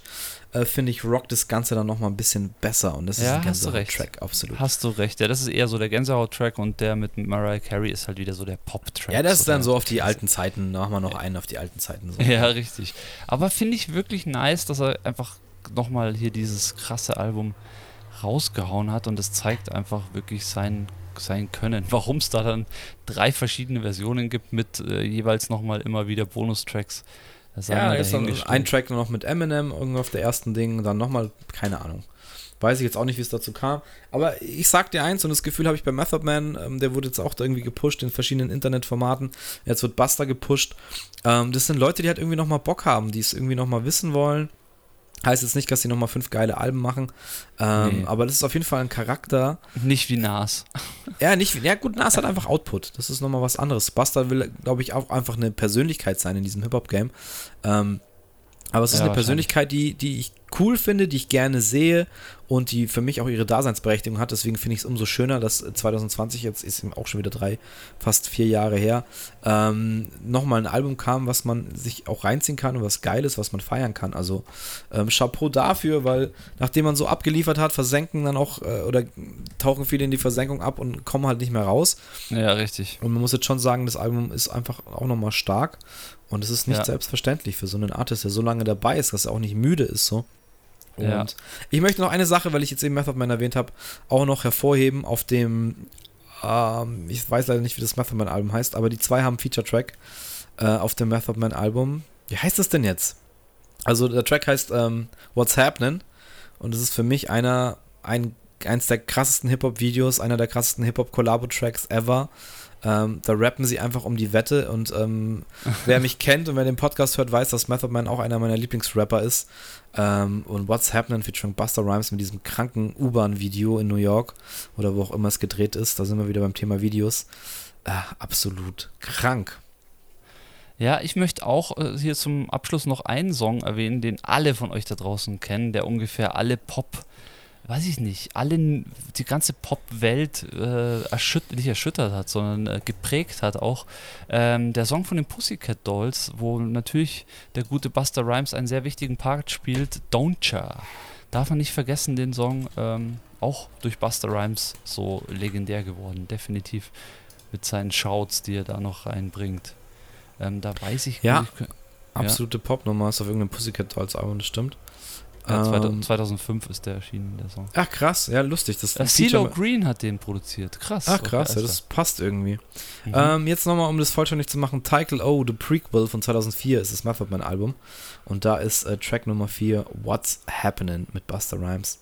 äh, finde ich, rockt das Ganze dann nochmal ein bisschen besser und das ja, ist ein Gänsehaut-Track, absolut. Hast du recht, ja, das ist eher so der Gänsehaut-Track und der mit Mariah Carey ist halt wieder so der Pop-Track. Ja, das so ist dann so auf die alten Zeiten, da machen wir noch einen auf die alten Zeiten. So. Ja, richtig. Aber finde ich wirklich nice, dass er einfach nochmal hier dieses krasse Album rausgehauen hat und es zeigt einfach wirklich sein sein können. Warum es da dann drei verschiedene Versionen gibt mit äh, jeweils nochmal immer wieder Bonustracks. Ja, da ist dann ein Track nur noch mit Eminem irgendwo auf der ersten Ding, dann nochmal, keine Ahnung. Weiß ich jetzt auch nicht, wie es dazu kam. Aber ich sag dir eins, und das Gefühl habe ich bei Method Man, ähm, der wurde jetzt auch irgendwie gepusht in verschiedenen Internetformaten. Jetzt wird Buster gepusht. Ähm, das sind Leute, die halt irgendwie nochmal Bock haben, die es irgendwie nochmal wissen wollen. Heißt jetzt nicht, dass sie nochmal fünf geile Alben machen, ähm, Nee. aber das ist auf jeden Fall ein Charakter. Nicht wie Nas. Ja, nicht, ja gut, Nas hat einfach Output. Das ist nochmal was anderes. Buster will, glaube ich, auch einfach eine Persönlichkeit sein in diesem Hip-Hop-Game. Ähm, aber es ist Ja, eine Persönlichkeit, die, die ich cool finde, die ich gerne sehe und die für mich auch ihre Daseinsberechtigung hat. Deswegen finde ich es umso schöner, dass 2020, jetzt ist auch schon wieder drei, fast vier Jahre her, ähm, nochmal ein Album kam, was man sich auch reinziehen kann und was geil ist, was man feiern kann. Also ähm, Chapeau dafür, weil nachdem man so abgeliefert hat, versenken dann auch äh, oder tauchen viele in die Versenkung ab und kommen halt nicht mehr raus. Ja, richtig. Und man muss jetzt schon sagen, das Album ist einfach auch nochmal stark. Und es ist nicht Ja. selbstverständlich für so einen Artist, der so lange dabei ist, dass er auch nicht müde ist so. Und Ja. ich möchte noch eine Sache, weil ich jetzt eben Method Man erwähnt habe, auch noch hervorheben auf dem, ähm, ich weiß leider nicht, wie das Method Man Album heißt, aber die zwei haben einen Feature-Track äh, auf dem Method Man Album. Wie heißt das denn jetzt? Also der Track heißt ähm, What's Happening und es ist für mich einer, ein, eins der krassesten Hip-Hop-Videos, einer der krassesten Hip-Hop-Collabo-Tracks ever. Ähm, da rappen sie einfach um die Wette und ähm, wer mich kennt und wer den Podcast hört, weiß, dass Method Man auch einer meiner Lieblingsrapper ist. Ähm, und What's Happening featuring Buster Rhymes mit diesem kranken U-Bahn-Video in New York oder wo auch immer es gedreht ist, da sind wir wieder beim Thema Videos. Äh, absolut krank. Ja, ich möchte auch äh, hier zum Abschluss noch einen Song erwähnen, den alle von euch da draußen kennen, der ungefähr alle Pop, weiß ich nicht, alle, die ganze Pop-Welt äh, erschütt nicht erschüttert hat, sondern äh, geprägt hat auch. Ähm, der Song von den Pussycat Dolls, wo natürlich der gute Buster Rhymes einen sehr wichtigen Part spielt, Don't Ya. Darf man nicht vergessen, den Song ähm, auch durch Buster Rhymes so legendär geworden, definitiv mit seinen Shouts, die er da noch reinbringt. Ähm, da weiß ich Ja. ich, Absolute Popnummer ist auf irgendeinem Pussycat Dolls Album, das stimmt. Ja, 2000 Ähm, 2005 ist der erschienen, der Song. Ach krass, ja lustig. Das Feature- CeeLo Green hat den produziert. Krass. Ach krass, ja, das passt irgendwie. Mhm. Ähm, jetzt nochmal, um das vollständig zu machen, Title O, The Prequel von 2004 ist das Method Man Album. Und da ist äh, Track Nummer 4, What's Happening mit Buster Rhymes.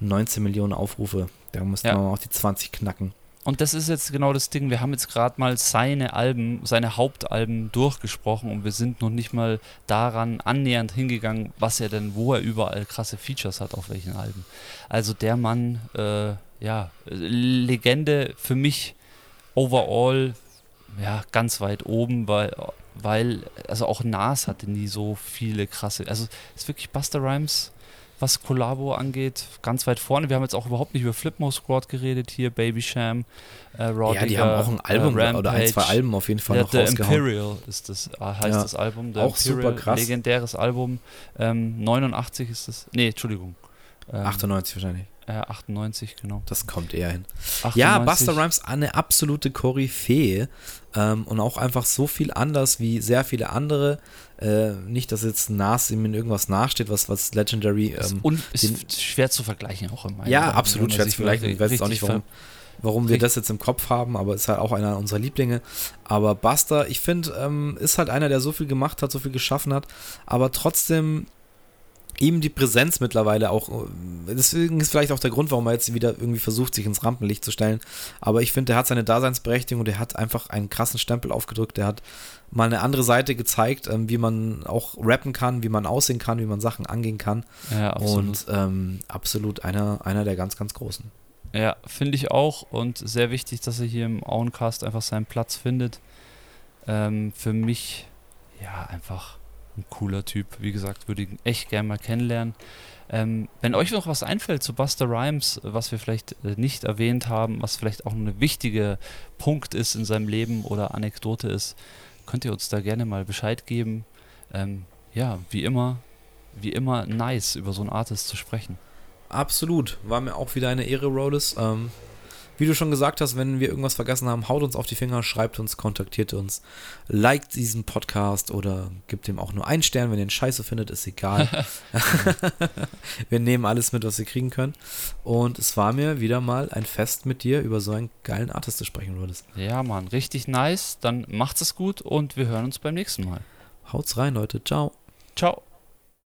19 Millionen Aufrufe. Da müssten Ja. wir auch die 20 knacken. Und das ist jetzt genau das Ding. Wir haben jetzt gerade mal seine Alben, seine Hauptalben durchgesprochen und wir sind noch nicht mal daran annähernd hingegangen, was er denn, wo er überall krasse Features hat, auf welchen Alben. Also der Mann, äh, ja, Legende für mich overall, ja, ganz weit oben, weil, weil, also auch Nas hatte nie so viele krasse, also ist wirklich Buster Rhymes, was Collabo angeht, ganz weit vorne. Wir haben jetzt auch überhaupt nicht über Flipmo Squad geredet hier, Baby Sham, äh, Raw ja, die Digger, haben auch ein Album äh, oder ein, zwei. Alben auf jeden Fall Ja, noch The rausgehauen. Imperial ist das, äh, heißt Ja. das Album. The Auch super Imperial, krass. Legendäres Album. Ähm, 89 ist das. Nee, Entschuldigung. Ähm, 98 wahrscheinlich. Äh, 98, genau. Das kommt eher hin. 98. Ja, Buster Rhymes eine absolute Koryphäe ähm, und auch einfach so viel anders wie sehr viele andere. Äh, nicht, dass jetzt Nas ihm in irgendwas nachsteht, was, was Legendary. Ist, Ähm, un ist schwer zu vergleichen auch meinen ja, Augen, absolut schwer zu vergleichen. Ich weiß jetzt auch nicht, warum, warum wir das jetzt im Kopf haben, aber ist halt auch einer unserer Lieblinge. Aber Buster, ich finde, ähm, ist halt einer, der so viel gemacht hat, so viel geschaffen hat, aber trotzdem ihm die Präsenz mittlerweile auch, deswegen ist vielleicht auch der Grund, warum er jetzt wieder irgendwie versucht, sich ins Rampenlicht zu stellen. Aber ich finde, er hat seine Daseinsberechtigung und er hat einfach einen krassen Stempel aufgedrückt. Er hat mal eine andere Seite gezeigt, ähm, wie man auch rappen kann, wie man aussehen kann, wie man Sachen angehen kann. Ja, absolut. Und ähm, absolut einer, einer der ganz, ganz großen. Ja, finde ich auch und sehr wichtig, dass er hier im Auencast einfach seinen Platz findet. Ähm, für mich, ja, einfach ein cooler Typ. Wie gesagt, würde ich ihn echt gerne mal kennenlernen. Ähm, wenn euch noch was einfällt zu Buster Rhymes, was wir vielleicht äh, nicht erwähnt haben, was vielleicht auch ein wichtiger Punkt ist in seinem Leben oder Anekdote ist, könnt ihr uns da gerne mal Bescheid geben. Ähm, ja, wie immer, wie immer nice über so einen Artist zu sprechen. Absolut. War mir auch wieder eine Ehre, Rhodes. Ähm, wie du schon gesagt hast, wenn wir irgendwas vergessen haben, haut uns auf die Finger, schreibt uns, kontaktiert uns, liked diesen Podcast oder gibt ihm auch nur einen Stern, wenn ihr ihn scheiße findet, ist egal. wir nehmen alles mit, was wir kriegen können. Und es war mir wieder mal ein Fest mit dir, über so einen geilen Artist zu sprechen, Rhodes. Ja, Mann, richtig nice. Dann macht's es gut und wir hören uns beim nächsten Mal. Haut's rein, Leute. Ciao. Ciao.